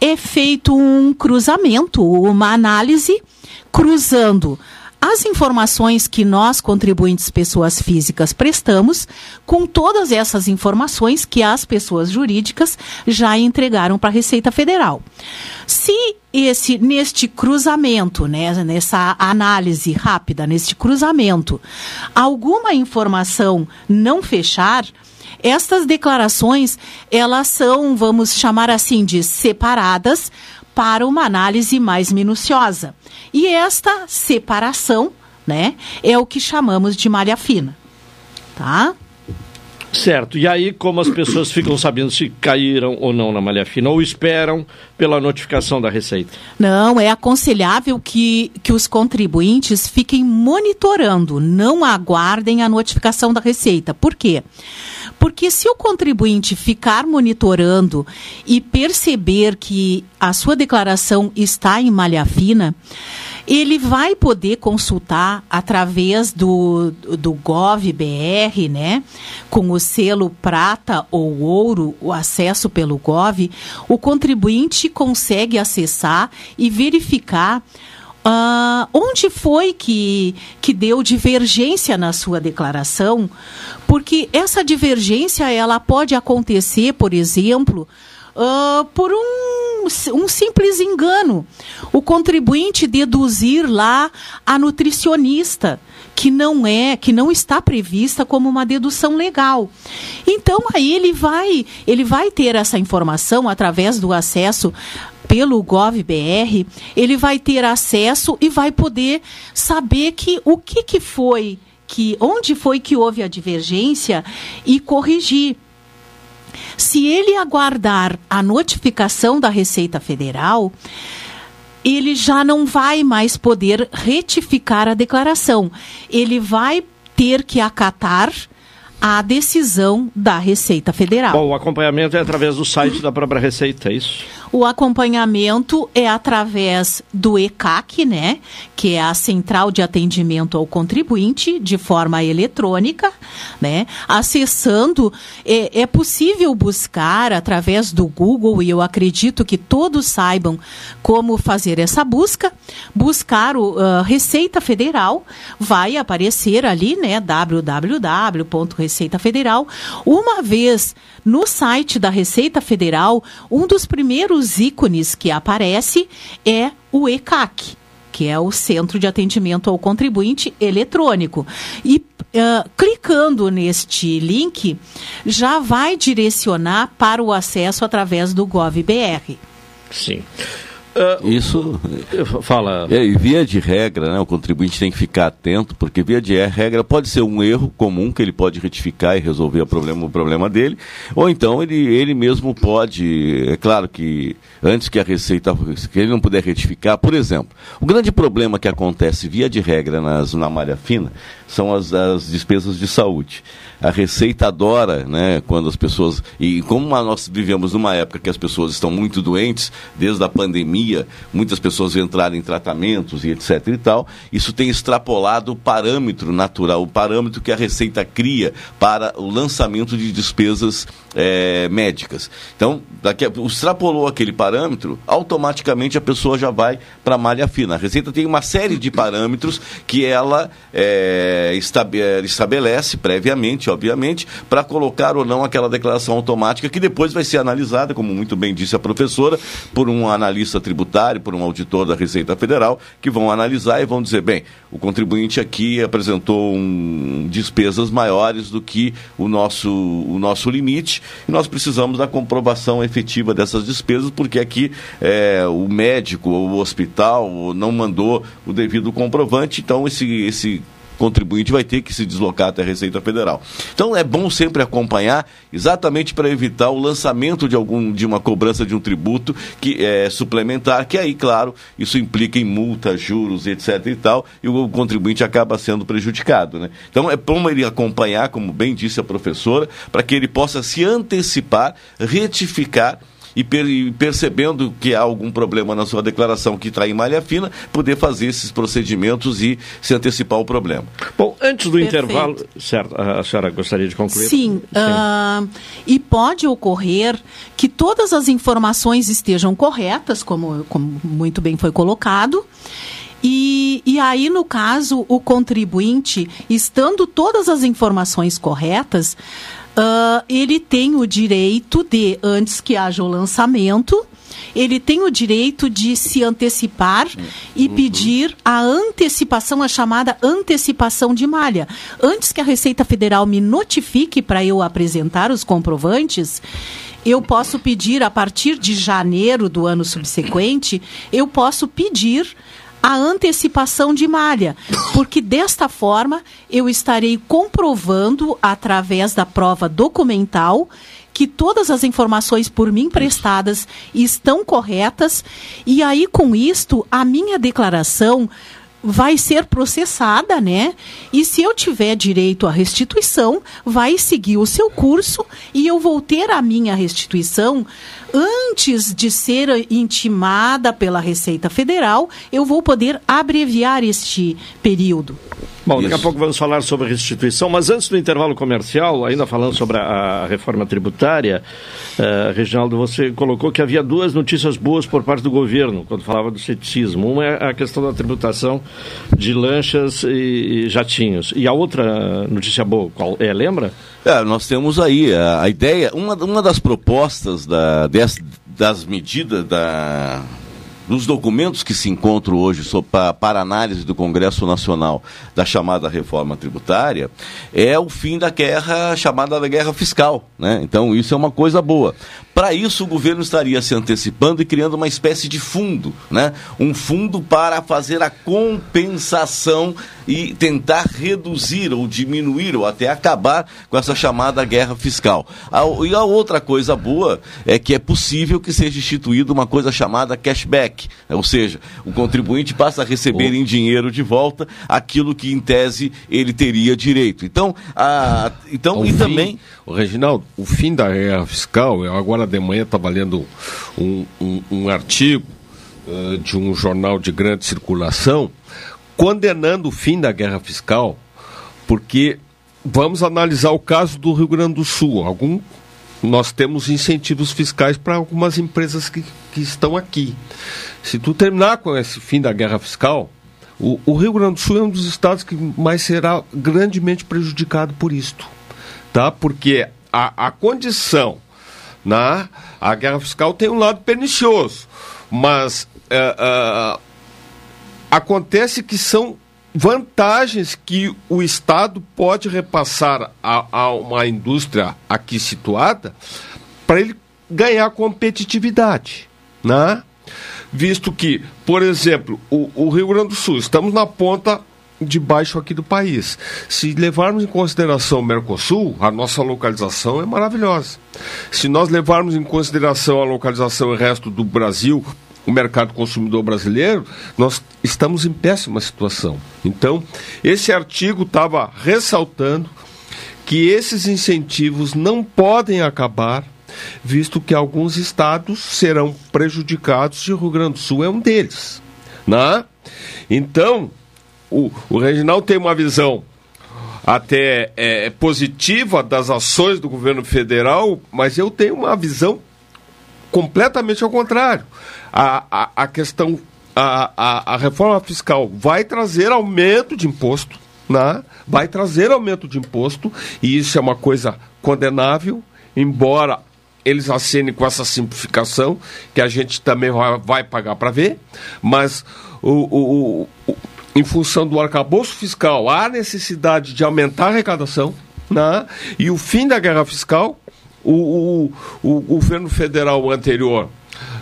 é feito um cruzamento, uma análise cruzando as informações que nós, contribuintes pessoas físicas, prestamos, com todas essas informações que as pessoas jurídicas já entregaram para a Receita Federal. Se esse neste cruzamento, né, nessa análise rápida, neste cruzamento, alguma informação não fechar, estas declarações, elas são, vamos chamar assim, de separadas para uma análise mais minuciosa. E esta separação, né, é o que chamamos de malha fina. Tá? Certo. E aí, como as pessoas ficam sabendo se caíram ou não na malha fina, ou esperam pela notificação da Receita? Não, é aconselhável que, que os contribuintes fiquem monitorando, não aguardem a notificação da Receita. Por quê? Porque se o contribuinte ficar monitorando e perceber que a sua declaração está em malha fina, ele vai poder consultar através do, do GovBR, né? Com o selo prata ou ouro, o acesso pelo Gov, o contribuinte consegue acessar e verificar Uh, onde foi que, que deu divergência na sua declaração? Porque essa divergência ela pode acontecer, por exemplo, uh, por um, um simples engano. O contribuinte deduzir lá a nutricionista que não é, que não está prevista como uma dedução legal. Então aí ele vai, ele vai ter essa informação através do acesso pelo GovBR, ele vai ter acesso e vai poder saber que o que, que foi que onde foi que houve a divergência e corrigir. Se ele aguardar a notificação da Receita Federal, ele já não vai mais poder retificar a declaração. Ele vai ter que acatar a decisão da Receita Federal. Bom, o acompanhamento é através do site da própria Receita, é isso? O acompanhamento é através do ECAC, né, que é a Central de Atendimento ao Contribuinte, de forma eletrônica, né, acessando, é, é possível buscar através do Google, e eu acredito que todos saibam como fazer essa busca, buscar o uh, Receita Federal, vai aparecer ali, né, www.receita federal, uma vez no site da Receita Federal, um dos primeiros ícones que aparece é o ECAC, que é o Centro de Atendimento ao Contribuinte Eletrônico. E uh, clicando neste link, já vai direcionar para o acesso através do GovBR. Sim. Uh, Isso fala. É, e via de regra, né, o contribuinte tem que ficar atento, porque via de regra pode ser um erro comum que ele pode retificar e resolver o problema, o problema dele, ou então ele, ele mesmo pode, é claro que antes que a receita, que ele não puder retificar, por exemplo, o grande problema que acontece via de regra nas, na malha fina são as, as despesas de saúde a Receita adora, né, quando as pessoas. E como nós vivemos numa época que as pessoas estão muito doentes, desde a pandemia, muitas pessoas entraram em tratamentos e etc e tal, isso tem extrapolado o parâmetro natural, o parâmetro que a Receita cria para o lançamento de despesas é, médicas. Então, daqui a, extrapolou aquele parâmetro, automaticamente a pessoa já vai para a malha fina. A Receita tem uma série de parâmetros que ela é, estabelece previamente obviamente, para colocar ou não aquela declaração automática que depois vai ser analisada, como muito bem disse a professora, por um analista tributário, por um auditor da Receita Federal, que vão analisar e vão dizer, bem, o contribuinte aqui apresentou um, despesas maiores do que o nosso, o nosso limite e nós precisamos da comprovação efetiva dessas despesas, porque aqui é, o médico ou o hospital não mandou o devido comprovante, então esse, esse contribuinte vai ter que se deslocar até a Receita Federal. Então é bom sempre acompanhar, exatamente para evitar o lançamento de algum de uma cobrança de um tributo que é suplementar, que aí, claro, isso implica em multa, juros, etc. e tal, e o contribuinte acaba sendo prejudicado. Né? Então é bom ele acompanhar, como bem disse a professora, para que ele possa se antecipar, retificar e, per, e percebendo que há algum problema na sua declaração que está em malha fina, poder fazer esses procedimentos e se antecipar o problema. Bom, antes do Perfeito. intervalo, certo, a senhora gostaria de concluir? Sim, ah, e pode ocorrer que todas as informações estejam corretas, como, como muito bem foi colocado. E, e aí, no caso, o contribuinte, estando todas as informações corretas, ah, ele tem o direito de, antes que haja o lançamento, ele tem o direito de se antecipar e pedir a antecipação, a chamada antecipação de malha. Antes que a Receita Federal me notifique para eu apresentar os comprovantes, eu posso pedir, a partir de janeiro do ano subsequente, eu posso pedir a antecipação de malha, porque desta forma eu estarei comprovando através da prova documental que todas as informações por mim prestadas estão corretas. E aí com isto a minha declaração vai ser processada, né? E se eu tiver direito à restituição, vai seguir o seu curso e eu vou ter a minha restituição antes de ser intimada pela Receita Federal, eu vou poder abreviar este período. Bom, daqui a pouco vamos falar sobre restituição, mas antes do intervalo comercial, ainda falando sobre a, a reforma tributária, uh, Reginaldo, você colocou que havia duas notícias boas por parte do governo, quando falava do ceticismo. Uma é a questão da tributação de lanchas e, e jatinhos. E a outra notícia boa, qual é? Lembra? É, nós temos aí a, a ideia, uma, uma das propostas da, des, das medidas da, dos documentos que se encontram hoje para, para análise do Congresso Nacional da chamada reforma tributária é o fim da guerra chamada da guerra fiscal. Né? Então isso é uma coisa boa. Para isso, o governo estaria se antecipando e criando uma espécie de fundo, né? um fundo para fazer a compensação e tentar reduzir ou diminuir ou até acabar com essa chamada guerra fiscal. E a outra coisa boa é que é possível que seja instituída uma coisa chamada cashback, ou seja, o contribuinte passa a receber em dinheiro de volta aquilo que em tese ele teria direito. Então, a, então O e fim- também o Reginaldo, o fim da guerra fiscal, eu agora de manhã estava lendo um, um, um artigo eh, de um jornal de grande circulação condenando o fim da guerra fiscal, porque vamos analisar o caso do Rio Grande do Sul. Algum, nós temos incentivos fiscais para algumas empresas que, que estão aqui. Se tu terminar com esse fim da guerra fiscal, o, o Rio Grande do Sul é um dos estados que mais será grandemente prejudicado por isto tá? Porque a, a condição, né? a guerra fiscal tem um lado pernicioso, mas é, é, acontece que são vantagens que o Estado pode repassar a, a uma indústria aqui situada para ele ganhar competitividade, né? Visto que, por exemplo, o, o Rio Grande do Sul, estamos na ponta de baixo aqui do país. Se levarmos em consideração o Mercosul, a nossa localização é maravilhosa. Se nós levarmos em consideração a localização e o resto do Brasil, o mercado consumidor brasileiro, nós estamos em péssima situação. Então, esse artigo estava ressaltando que esses incentivos não podem acabar, visto que alguns estados serão prejudicados e o Rio Grande do Sul é um deles. Né? Então, o, o Reginaldo tem uma visão até é, positiva das ações do governo federal, mas eu tenho uma visão completamente ao contrário. A, a, a questão, a, a, a reforma fiscal vai trazer aumento de imposto, né? vai trazer aumento de imposto, e isso é uma coisa condenável, embora eles assinem com essa simplificação, que a gente também vai, vai pagar para ver, mas o, o, o, em função do arcabouço fiscal, há necessidade de aumentar a arrecadação, né? e o fim da guerra fiscal, o, o, o governo federal anterior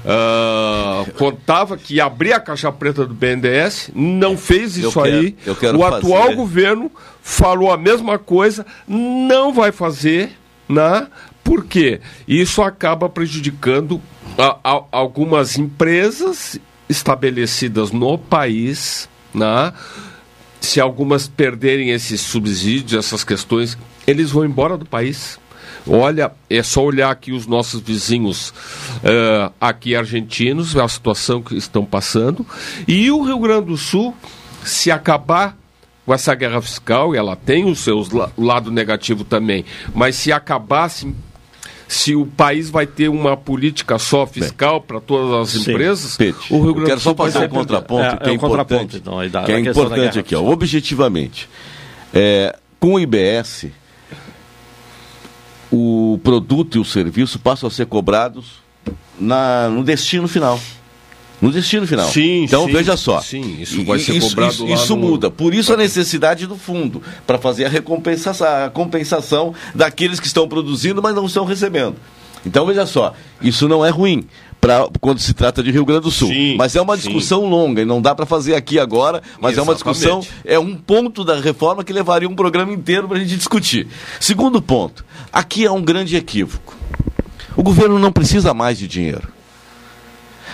ah, contava que ia abrir a caixa preta do BNDES, não fez Eu isso quero- aí. eu quero o atual fazer- governo falou a mesma coisa, não vai fazer, né? Por quê? Isso acaba prejudicando a- a- algumas empresas estabelecidas no país, né? Se algumas perderem esses subsídios, essas questões, eles vão embora do país. Olha, é só olhar aqui os nossos vizinhos eh, aqui argentinos, a situação que estão passando. E o Rio Grande do Sul, se acabar com essa guerra fiscal, e ela tem os seus la lado negativo também, mas se acabasse se o país vai ter uma política só fiscal para todas as Sim. empresas, Pete, o Rio eu Grande quero do só Sul vai fazer um ser contraponto É, que é, é um contraponto, importante, então, aí que é importante aqui, ó, objetivamente. É, com o IBS, o produto e o serviço passam a ser cobrados na, no destino final. No destino final. Sim, então sim, veja só. sim, isso vai ser isso, cobrado Isso, isso no- muda. Por isso a necessidade do fundo para fazer a recompensação, a compensação daqueles que estão produzindo, mas não estão recebendo. Então veja só, isso não é ruim pra, quando se trata de Rio Grande do Sul. mas é uma sim. discussão longa e não dá para fazer aqui agora, mas é uma discussão, Exatamente. é um ponto da reforma que levaria um programa inteiro para a gente discutir. Segundo ponto, aqui é um grande equívoco. O governo não precisa mais de dinheiro.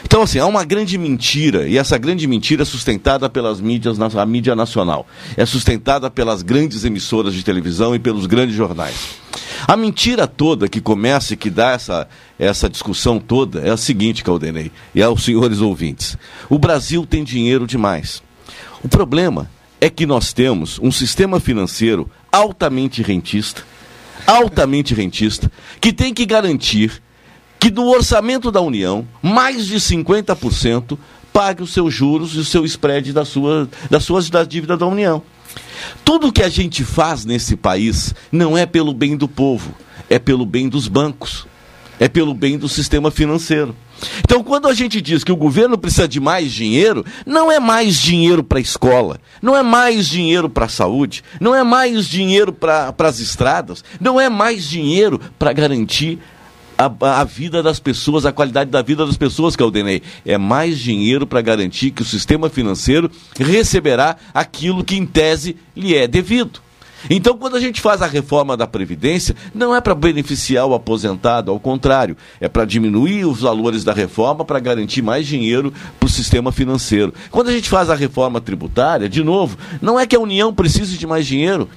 Então, assim, há uma grande mentira, e essa grande mentira é sustentada pelas mídias, na- mídia nacional. É sustentada pelas grandes emissoras de televisão e pelos grandes jornais. A mentira toda que começa e que dá essa, essa discussão toda é a seguinte, Caldenei, e aos senhores ouvintes. O Brasil tem dinheiro demais. O problema é que nós temos um sistema financeiro altamente rentista, altamente rentista, que tem que garantir que do orçamento da União, mais de 50% pague os seus juros e o seu spread da sua, das suas da dívida da União. Tudo que a gente faz nesse país não é pelo bem do povo, é pelo bem dos bancos, é pelo bem do sistema financeiro. Então, quando a gente diz que o governo precisa de mais dinheiro, não é mais dinheiro para a escola, não é mais dinheiro para a saúde, não é mais dinheiro para as estradas, não é mais dinheiro para garantir a, a vida das pessoas, a qualidade da vida das pessoas, Caldenei. É mais dinheiro para garantir que o sistema financeiro receberá aquilo que, em tese, lhe é devido. Então, quando a gente faz a reforma da Previdência, não é para beneficiar o aposentado, ao contrário, é para diminuir os valores da reforma para garantir mais dinheiro para o sistema financeiro. Quando a gente faz a reforma tributária, de novo, não é que a União precise de mais dinheiro.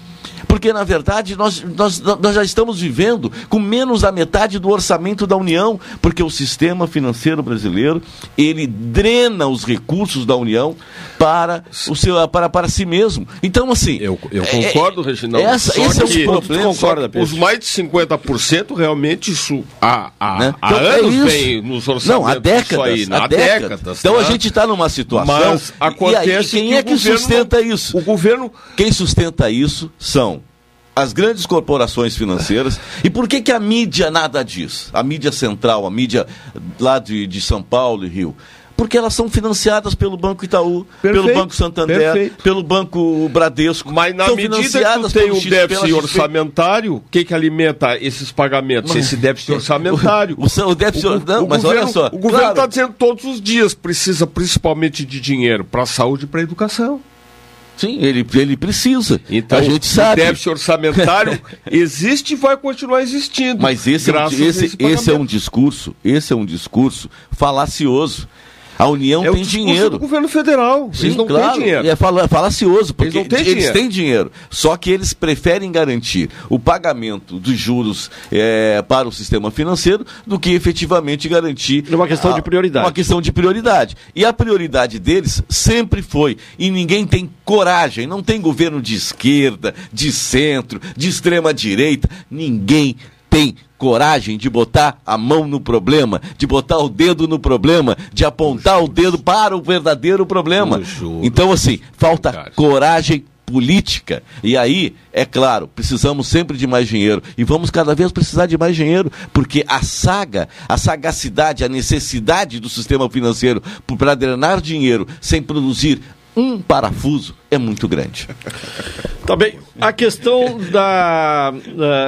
Porque, na verdade, nós, nós, nós já estamos vivendo com menos da metade do orçamento da União, porque o sistema financeiro brasileiro, ele drena os recursos da União para, o seu, para, para si mesmo. Então, assim... Eu, eu concordo, Reginaldo. Essa, só esse é que o problema. concorda, os mais de 50% realmente isso há, há, Né? há Então, é anos isso. vem nos orçamentos. Não, há décadas. aí, há há décadas. décadas, Então a né? gente está numa situação. Mas e aí, acontece quem que é que sustenta isso? O governo. Quem sustenta isso são as grandes corporações financeiras. E por que, que a mídia nada diz? A mídia central, a mídia lá de, de São Paulo e Rio. Porque elas são financiadas pelo Banco Itaú, pelo Perfeito, Banco Santander, perfeito. pelo Banco Bradesco. Mas na são medida que tu financiadas tem pelo um déficit orçamentário, o que, que alimenta esses pagamentos? Mas- Esse déficit orçamentário. O, o, o déficit, O- não, mas governo- olha só. O governo claro, está dizendo todos os dias precisa principalmente de dinheiro para a saúde e para a educação. Sim, ele, ele precisa. Então, a gente o sabe. déficit orçamentário existe e vai continuar existindo. Mas esse, é um, esse, esse é um discurso, esse é um discurso falacioso. A União É o tem dinheiro. do governo federal. Sim, Eles não claro, têm dinheiro. e É fala- falacioso, porque Eles têm eles dinheiro. têm dinheiro. Só que eles preferem garantir o pagamento dos juros é, para o sistema financeiro do que efetivamente garantir. É uma questão de prioridade. Uma questão de prioridade. E a prioridade deles sempre foi. E ninguém tem coragem. Não tem governo de esquerda, de centro, de extrema direita. Ninguém tem coragem de botar a mão no problema, de botar o dedo no problema, de apontar o dedo para o verdadeiro problema. Então, assim, falta coragem política. E aí, é claro, precisamos sempre de mais dinheiro. E vamos cada vez precisar de mais dinheiro, porque a saga, a sagacidade, a necessidade do sistema financeiro para drenar dinheiro sem produzir um parafuso é muito grande. Tá bem. A questão da,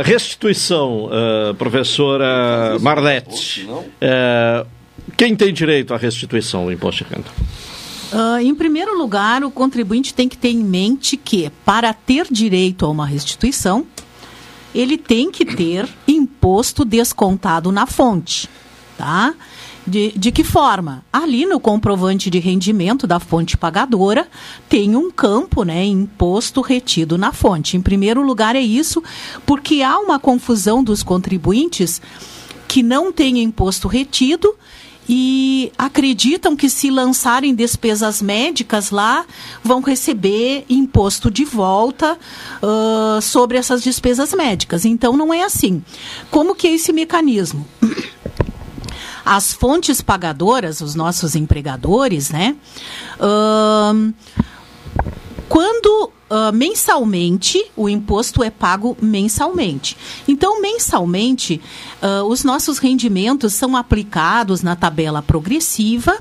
restituição, eh, professora Marlete. eh, quem tem direito à restituição do imposto de renda? Ah, em primeiro lugar, o contribuinte tem que ter em mente que, para ter direito a uma restituição, ele tem que ter imposto descontado na fonte, tá? De, de que forma? Ali no comprovante de rendimento da fonte pagadora tem um campo, né, imposto retido na fonte. Em primeiro lugar é isso, porque há uma confusão dos contribuintes que não têm imposto retido e acreditam que se lançarem despesas médicas lá, vão receber imposto de volta uh, sobre essas despesas médicas. Então não é assim. Como que é esse mecanismo? As fontes pagadoras, os nossos empregadores, né? Uh, quando uh, mensalmente, o imposto é pago mensalmente. Então, mensalmente, uh, os nossos rendimentos são aplicados na tabela progressiva.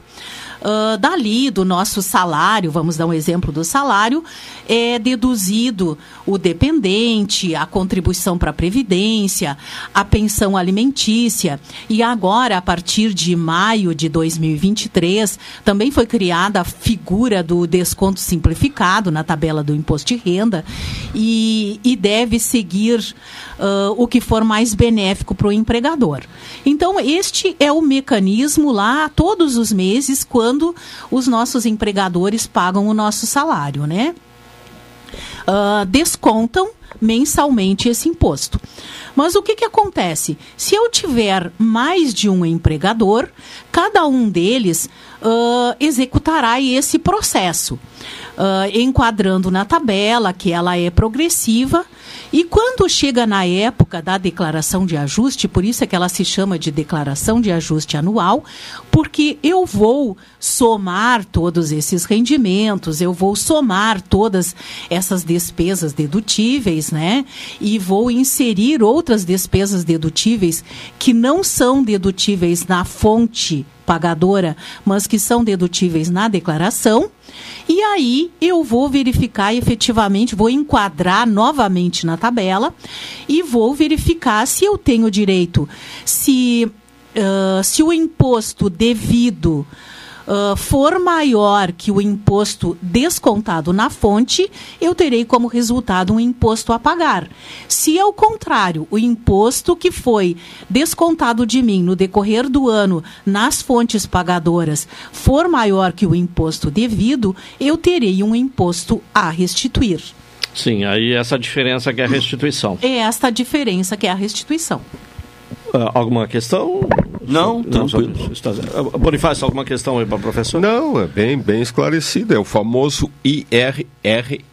Uh, dali do nosso salário, vamos dar um exemplo do salário, é deduzido o dependente, a contribuição para a Previdência, a pensão alimentícia. E agora, a partir de maio de 2023, também foi criada a figura do desconto simplificado na tabela do imposto de renda e, e deve seguir uh, o que for mais benéfico para o empregador. Então, este é o mecanismo lá todos os meses quando os nossos empregadores pagam o nosso salário, né? Uh, descontam mensalmente esse imposto. Mas o que, que acontece? Se eu tiver mais de um empregador, cada um deles uh, executará esse processo, uh, enquadrando na tabela que ela é progressiva e quando chega na época da declaração de ajuste, por isso é que ela se chama de declaração de ajuste anual, porque eu vou somar todos esses rendimentos, eu vou somar todas essas despesas dedutíveis, né? E vou inserir outras despesas dedutíveis que não são dedutíveis na fonte pagadora, mas que são dedutíveis na declaração. E aí eu vou verificar efetivamente, vou enquadrar novamente na tabela e vou verificar se eu tenho direito, se, uh, se o imposto devido uh, for maior que o imposto descontado na fonte, eu terei como resultado um imposto a pagar. Se, ao contrário, o imposto que foi descontado de mim no decorrer do ano nas fontes pagadoras for maior que o imposto devido, eu terei um imposto a restituir. Sim, aí essa diferença que é a restituição. É esta diferença que é a restituição. Uh, alguma questão? Não, não só, está, Bonifácio, alguma questão aí para o professor? Não, é bem, bem esclarecido. É o famoso IRRF.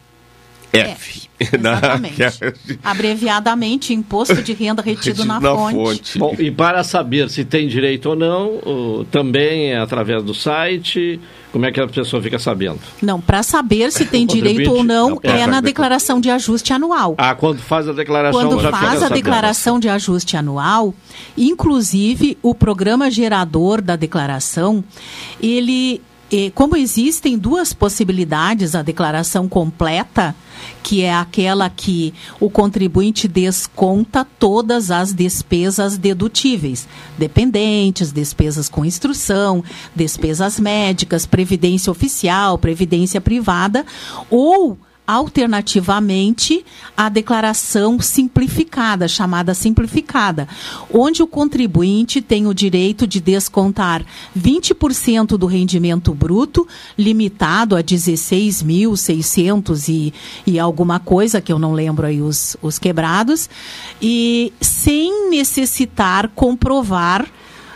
É, exatamente. Abreviadamente, Imposto de Renda Retido, retido na, na, fonte. fonte. Bom, e para saber se tem direito ou não, uh, também é através do site. Como é que a pessoa fica sabendo? Não, para saber se tem direito ou não, é, é na declaração de ajuste anual. Ah, quando faz a declaração Quando faz a declaração de ajuste anual, inclusive o programa gerador da declaração, ele como existem duas possibilidades, a declaração completa, que é aquela que o contribuinte desconta todas as despesas dedutíveis, dependentes, despesas com instrução, despesas médicas, previdência oficial, previdência privada, ou alternativamente a declaração simplificada, chamada simplificada, onde o contribuinte tem o direito de descontar 20% do rendimento bruto, limitado a 16.600 e, e alguma coisa, que eu não lembro aí os, os quebrados, e sem necessitar comprovar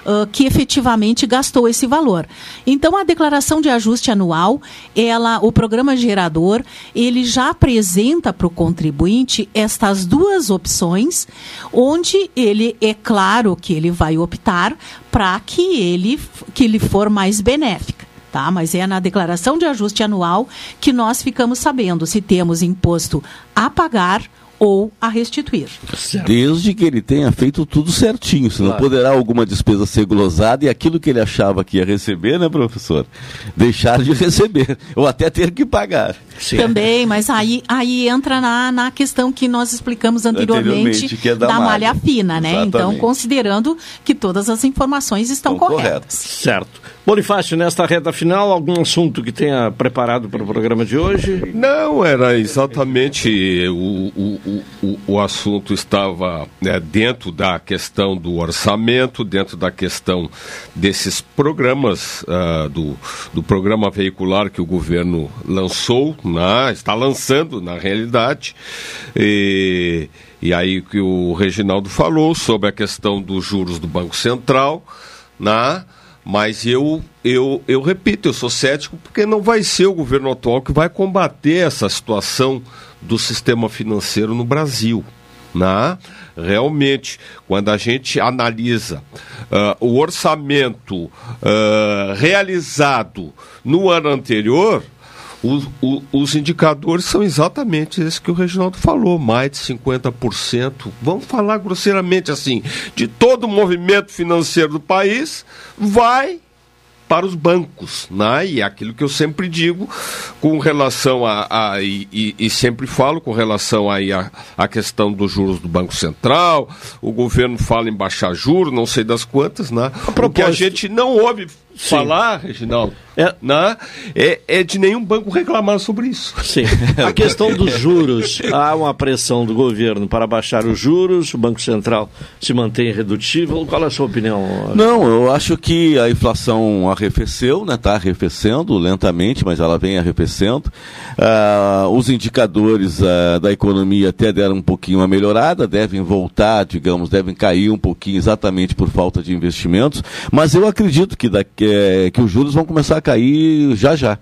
uh, que efetivamente gastou esse valor. Então, a declaração de ajuste anual, ela, o programa gerador, ele já apresenta para o contribuinte estas duas opções, onde ele é claro que ele vai optar para que ele que ele for mais benéfica. Tá? Mas é na declaração de ajuste anual que nós ficamos sabendo se temos imposto a pagar ou a restituir. Certo. Desde que ele tenha feito tudo certinho, senão claro. poderá alguma despesa ser glosada e aquilo que ele achava que ia receber, né, professor? Deixar de receber, ou até ter que pagar. Sim. Também, mas aí, aí entra na, na questão que nós explicamos anteriormente, anteriormente é da, da, malha, malha fina, né? Exatamente. Então, considerando que todas as informações estão, estão corretas. corretas. Certo. Bonifácio, nesta reta final, algum assunto que tenha preparado para o programa de hoje? Não, era exatamente o, o o, o, assunto estava né, dentro da questão do orçamento, dentro da questão desses programas, uh, do, do programa veicular que o governo lançou, né, está lançando na realidade. E, e aí que o Reginaldo falou sobre a questão dos juros do Banco Central, né? Mas eu, eu, eu repito, eu sou cético porque não vai ser o governo atual que vai combater essa situação do sistema financeiro no Brasil. Né? Realmente, quando a gente analisa uh, o orçamento uh, realizado no ano anterior, os, os indicadores são exatamente esses que o Reginaldo falou, mais de 50%. Vamos falar grosseiramente assim, de todo o movimento financeiro do país vai para os bancos, né? E é aquilo que eu sempre digo com relação a, a e, e, e, sempre falo com relação aí a, a questão dos juros do Banco Central, o governo fala em baixar juros, não sei das quantas, né? O que a gente não ouve. Falar, Reginaldo, é. Né, é, é de nenhum banco reclamar sobre isso. Sim. A questão dos juros, há uma pressão do governo para baixar os juros, o Banco Central se mantém redutível. Qual é a sua opinião? Não, eu acho que a inflação arrefeceu, né? Está arrefecendo lentamente, mas ela vem arrefecendo. Uh, os indicadores uh, da economia até deram um pouquinho uma melhorada, devem voltar, digamos, devem cair um pouquinho exatamente por falta de investimentos, mas eu acredito que daqui é, que os juros vão começar a cair já já.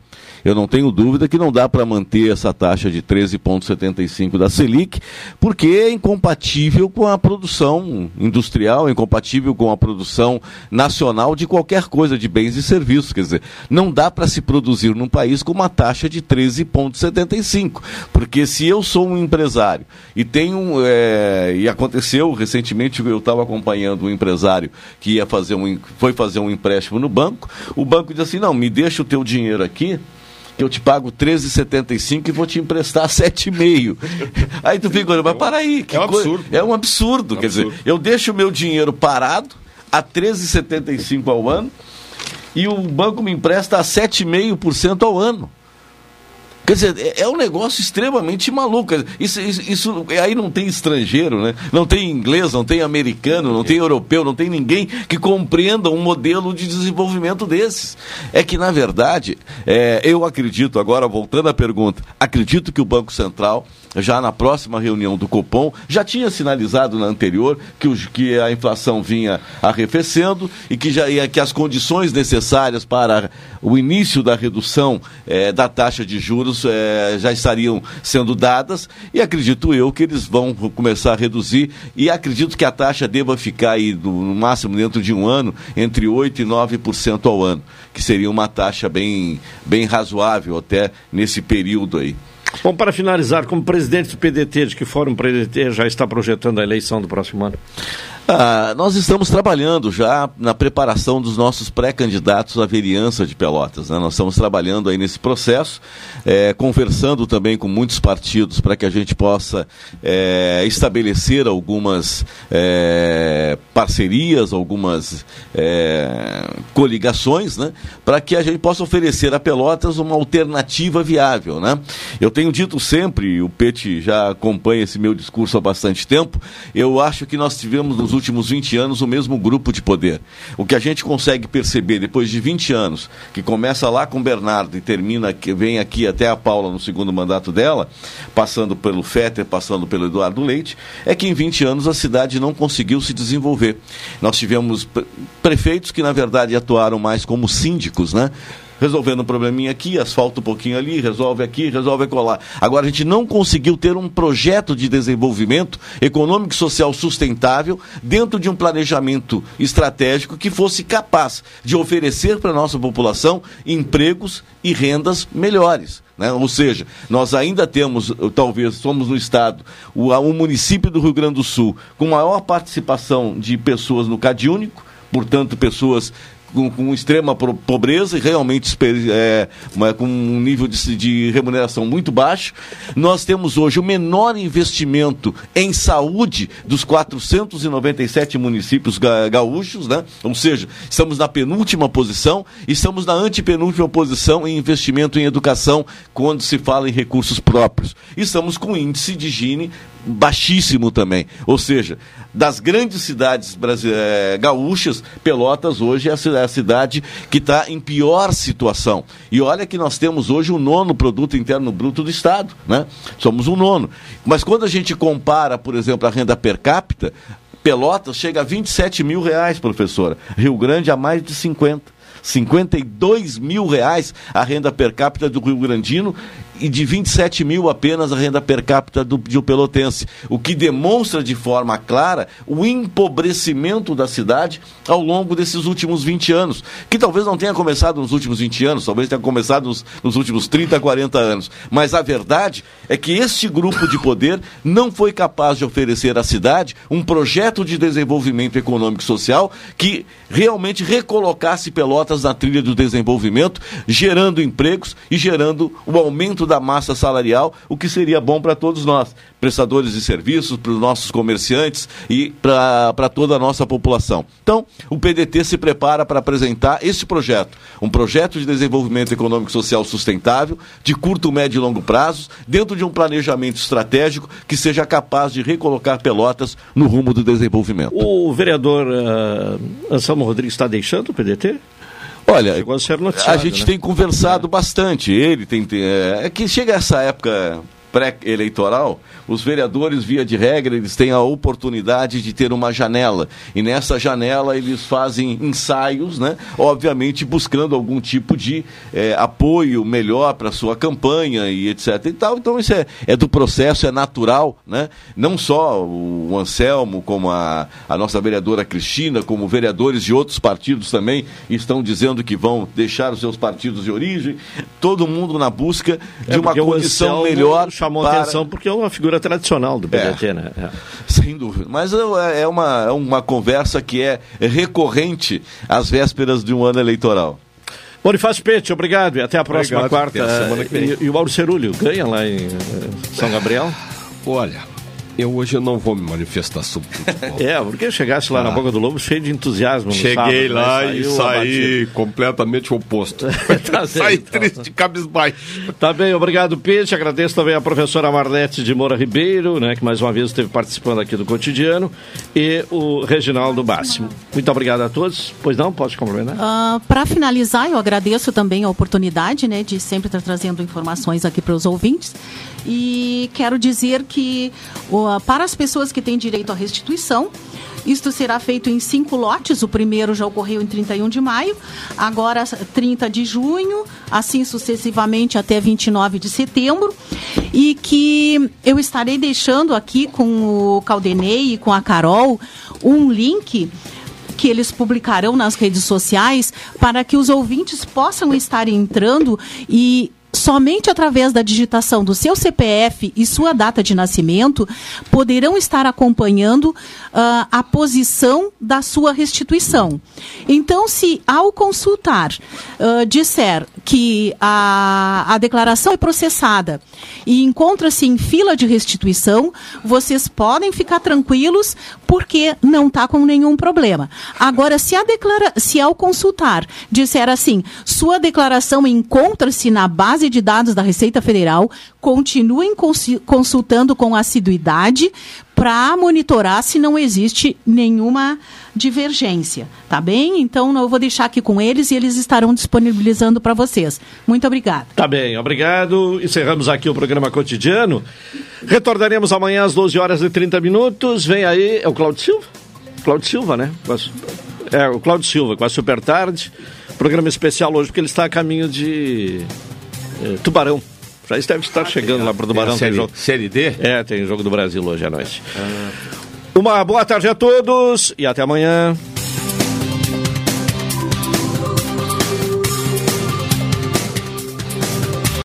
Eu não tenho dúvida que não dá para manter essa taxa de 13,75 da Selic, porque é incompatível com a produção industrial, é incompatível com a produção nacional de qualquer coisa, de bens e serviços. Quer dizer, não dá para se produzir num país com uma taxa de 13,75. Porque se eu sou um empresário e tenho. É, e aconteceu recentemente, eu estava acompanhando um empresário que ia fazer um, foi fazer um empréstimo no banco, o banco disse assim: não, me deixa o teu dinheiro aqui que eu te pago 13,75 e vou te emprestar 7,5. aí tu fica, mas para aí. é um absurdo. É um absurdo. É um Quer absurdo. dizer, eu deixo o meu dinheiro parado a 13,75 ao ano e o banco me empresta a 7,5% ao ano. Quer dizer, é, é um negócio extremamente maluco. Isso, isso, isso, aí não tem estrangeiro, né? Não tem inglês, não tem americano, não tem europeu, não tem ninguém que compreenda um modelo de desenvolvimento desses. É que, na verdade, é, eu acredito, agora voltando à pergunta, acredito que o Banco Central já na próxima reunião do Copom, já tinha sinalizado na anterior que, os, que a inflação vinha arrefecendo e que, já, que as condições necessárias para o início da redução eh, da taxa de juros eh, já estariam sendo dadas e acredito eu que eles vão começar a reduzir e acredito que a taxa deva ficar aí no, no máximo dentro de um ano entre 8% e 9% ao ano, que seria uma taxa bem, bem razoável até nesse período aí. Bom, para finalizar, como presidente do PDT, de que Fórum PDT já está projetando a eleição do próximo ano? Ah, nós estamos trabalhando já na preparação dos nossos pré-candidatos à vereança de Pelotas. Né? Nós estamos trabalhando aí nesse processo, é, conversando também com muitos partidos para que a gente possa é, estabelecer algumas é, parcerias, algumas é, coligações, né? para que a gente possa oferecer a Pelotas uma alternativa viável. Né? Eu tenho dito sempre, o Pete já acompanha esse meu discurso há bastante tempo, eu acho que nós tivemos nos últimos 20 anos o mesmo grupo de poder. O que a gente consegue perceber depois de 20 anos, que começa lá com Bernardo e termina, que vem aqui até a Paula no segundo mandato dela, passando pelo Fetter, passando pelo Eduardo Leite, é que em 20 anos a cidade não conseguiu se desenvolver. Nós tivemos prefeitos que, na verdade, atuaram mais como síndicos, né? Resolvendo um probleminha aqui, asfalta um pouquinho ali, resolve aqui, resolve colar. Agora a gente não conseguiu ter um projeto de desenvolvimento econômico e social sustentável dentro de um planejamento estratégico que fosse capaz de oferecer para a nossa população empregos e rendas melhores. Né? Ou seja, nós ainda temos, talvez somos no estado, o, o município do Rio Grande do Sul com maior participação de pessoas no CadÚnico, portanto, pessoas com, com extrema pobreza e realmente é, com um nível de, de, remuneração muito baixo. Nós temos hoje o menor investimento em saúde dos 497 municípios ga, gaúchos, né? ou seja, estamos na penúltima posição e estamos na antepenúltima posição em investimento em educação quando se fala em recursos próprios. E estamos com índice de Gini baixíssimo também. Ou seja, das grandes cidades eh, gaúchas, Pelotas hoje é a é a cidade que está em pior situação. E olha que nós temos hoje o nono produto interno bruto do Estado, né? Somos o nono. Mas quando a gente compara, por exemplo, a renda per capita, Pelotas chega a 27 mil reais, professora. Rio Grande a mais de 50. 52 mil reais a renda per capita do Rio Grandino e de 27 mil apenas a renda per capita do, do Pelotense, o que demonstra de forma clara o empobrecimento da cidade ao longo desses últimos 20 anos, que talvez não tenha começado nos últimos 20 anos, talvez tenha começado nos, nos últimos 30, 40 anos, mas a verdade é que este grupo de poder não foi capaz de oferecer à cidade um projeto de desenvolvimento econômico e social que realmente recolocasse Pelotas na trilha do desenvolvimento, gerando empregos e gerando o aumento da massa salarial, o que seria bom para todos nós, prestadores de serviços, para os nossos comerciantes e para toda a nossa população. Então, o PDT se prepara para apresentar esse projeto, um projeto de desenvolvimento econômico e social sustentável, de curto, médio e longo prazos, dentro de um planejamento estratégico que seja capaz de recolocar Pelotas no rumo do desenvolvimento. O vereador uh, Anselmo Rodrigues está deixando o PDT? Olha, a noticiado, a gente né? tem conversado bastante. Ele tem. tem- É, é que chega essa época pré-eleitoral, os vereadores, via de regra, eles têm a oportunidade de ter uma janela. E nessa janela eles fazem ensaios, né? Obviamente buscando algum tipo de eh, apoio melhor para sua campanha e etc. E tal. Então isso é, é do processo, é natural, né? Não só o Anselmo, como a, a nossa vereadora Cristina, como vereadores de outros partidos também estão dizendo que vão deixar os seus partidos de origem. Todo mundo na busca de É, uma condição melhor chamou para- atenção porque é uma figura tradicional do PDT, né? É. Sem dúvida. Mas é é uma, é uma conversa que é recorrente às vésperas de um ano eleitoral. Bonifácio Pete, obrigado e até a próxima Obrigado, quarta. até a semana que vem. E, e o Mauro Cerulho ganha lá em eh, São Gabriel? Olha, eu hoje eu não vou me manifestar sobre futebol. É, porque chegasse lá na Ah. Boca do Lobo cheio de entusiasmo. Cheguei sábado, né? lá e saí completamente oposto. Tá saí então. triste, cabisbaixo. Tá bem, obrigado, Pete. Agradeço também a professora Marlete de Moura Ribeiro, né, que mais uma vez esteve participando aqui do cotidiano, e o Reginaldo Máximo. Muito obrigado a todos. Pois não, pode complementar? para finalizar, eu agradeço também a oportunidade né, de sempre estar trazendo informações aqui para os ouvintes. E quero dizer que para as pessoas que têm direito à restituição, isto será feito em cinco lotes. O primeiro já ocorreu em 31 de maio, agora 30 de junho, assim sucessivamente até 29 de setembro. E que eu estarei deixando aqui com o Caldenei e com a Carol um link que eles publicarão nas redes sociais para que os ouvintes possam estar entrando e somente através da digitação do seu CPF e sua data de nascimento poderão estar acompanhando ah, a posição da sua restituição. Então, se ao consultar ah, disser que a, a declaração é processada e encontra-se em fila de restituição, vocês podem ficar tranquilos porque não está com nenhum problema. Agora, se, a declara se ao consultar disser assim, sua declaração encontra-se na base de dados da Receita Federal, continuem consultando com assiduidade para monitorar se não existe nenhuma divergência, tá bem? Então eu vou deixar aqui com eles e eles estarão disponibilizando para vocês. Muito obrigada. Tá bem, obrigado. Encerramos aqui o programa cotidiano. Retornaremos amanhã às 12 horas e 30 minutos. Vem aí, é o Claudio Silva? Claudio Silva, né? É, o Claudio Silva, com a Super Tarde. Programa especial hoje, porque ele está a caminho de eh, Tubarão. Já deve estar chegando lá para o Tubarão. Tem série- jogo. série D? É, tem jogo do Brasil hoje à noite. Uma boa tarde a todos e até amanhã.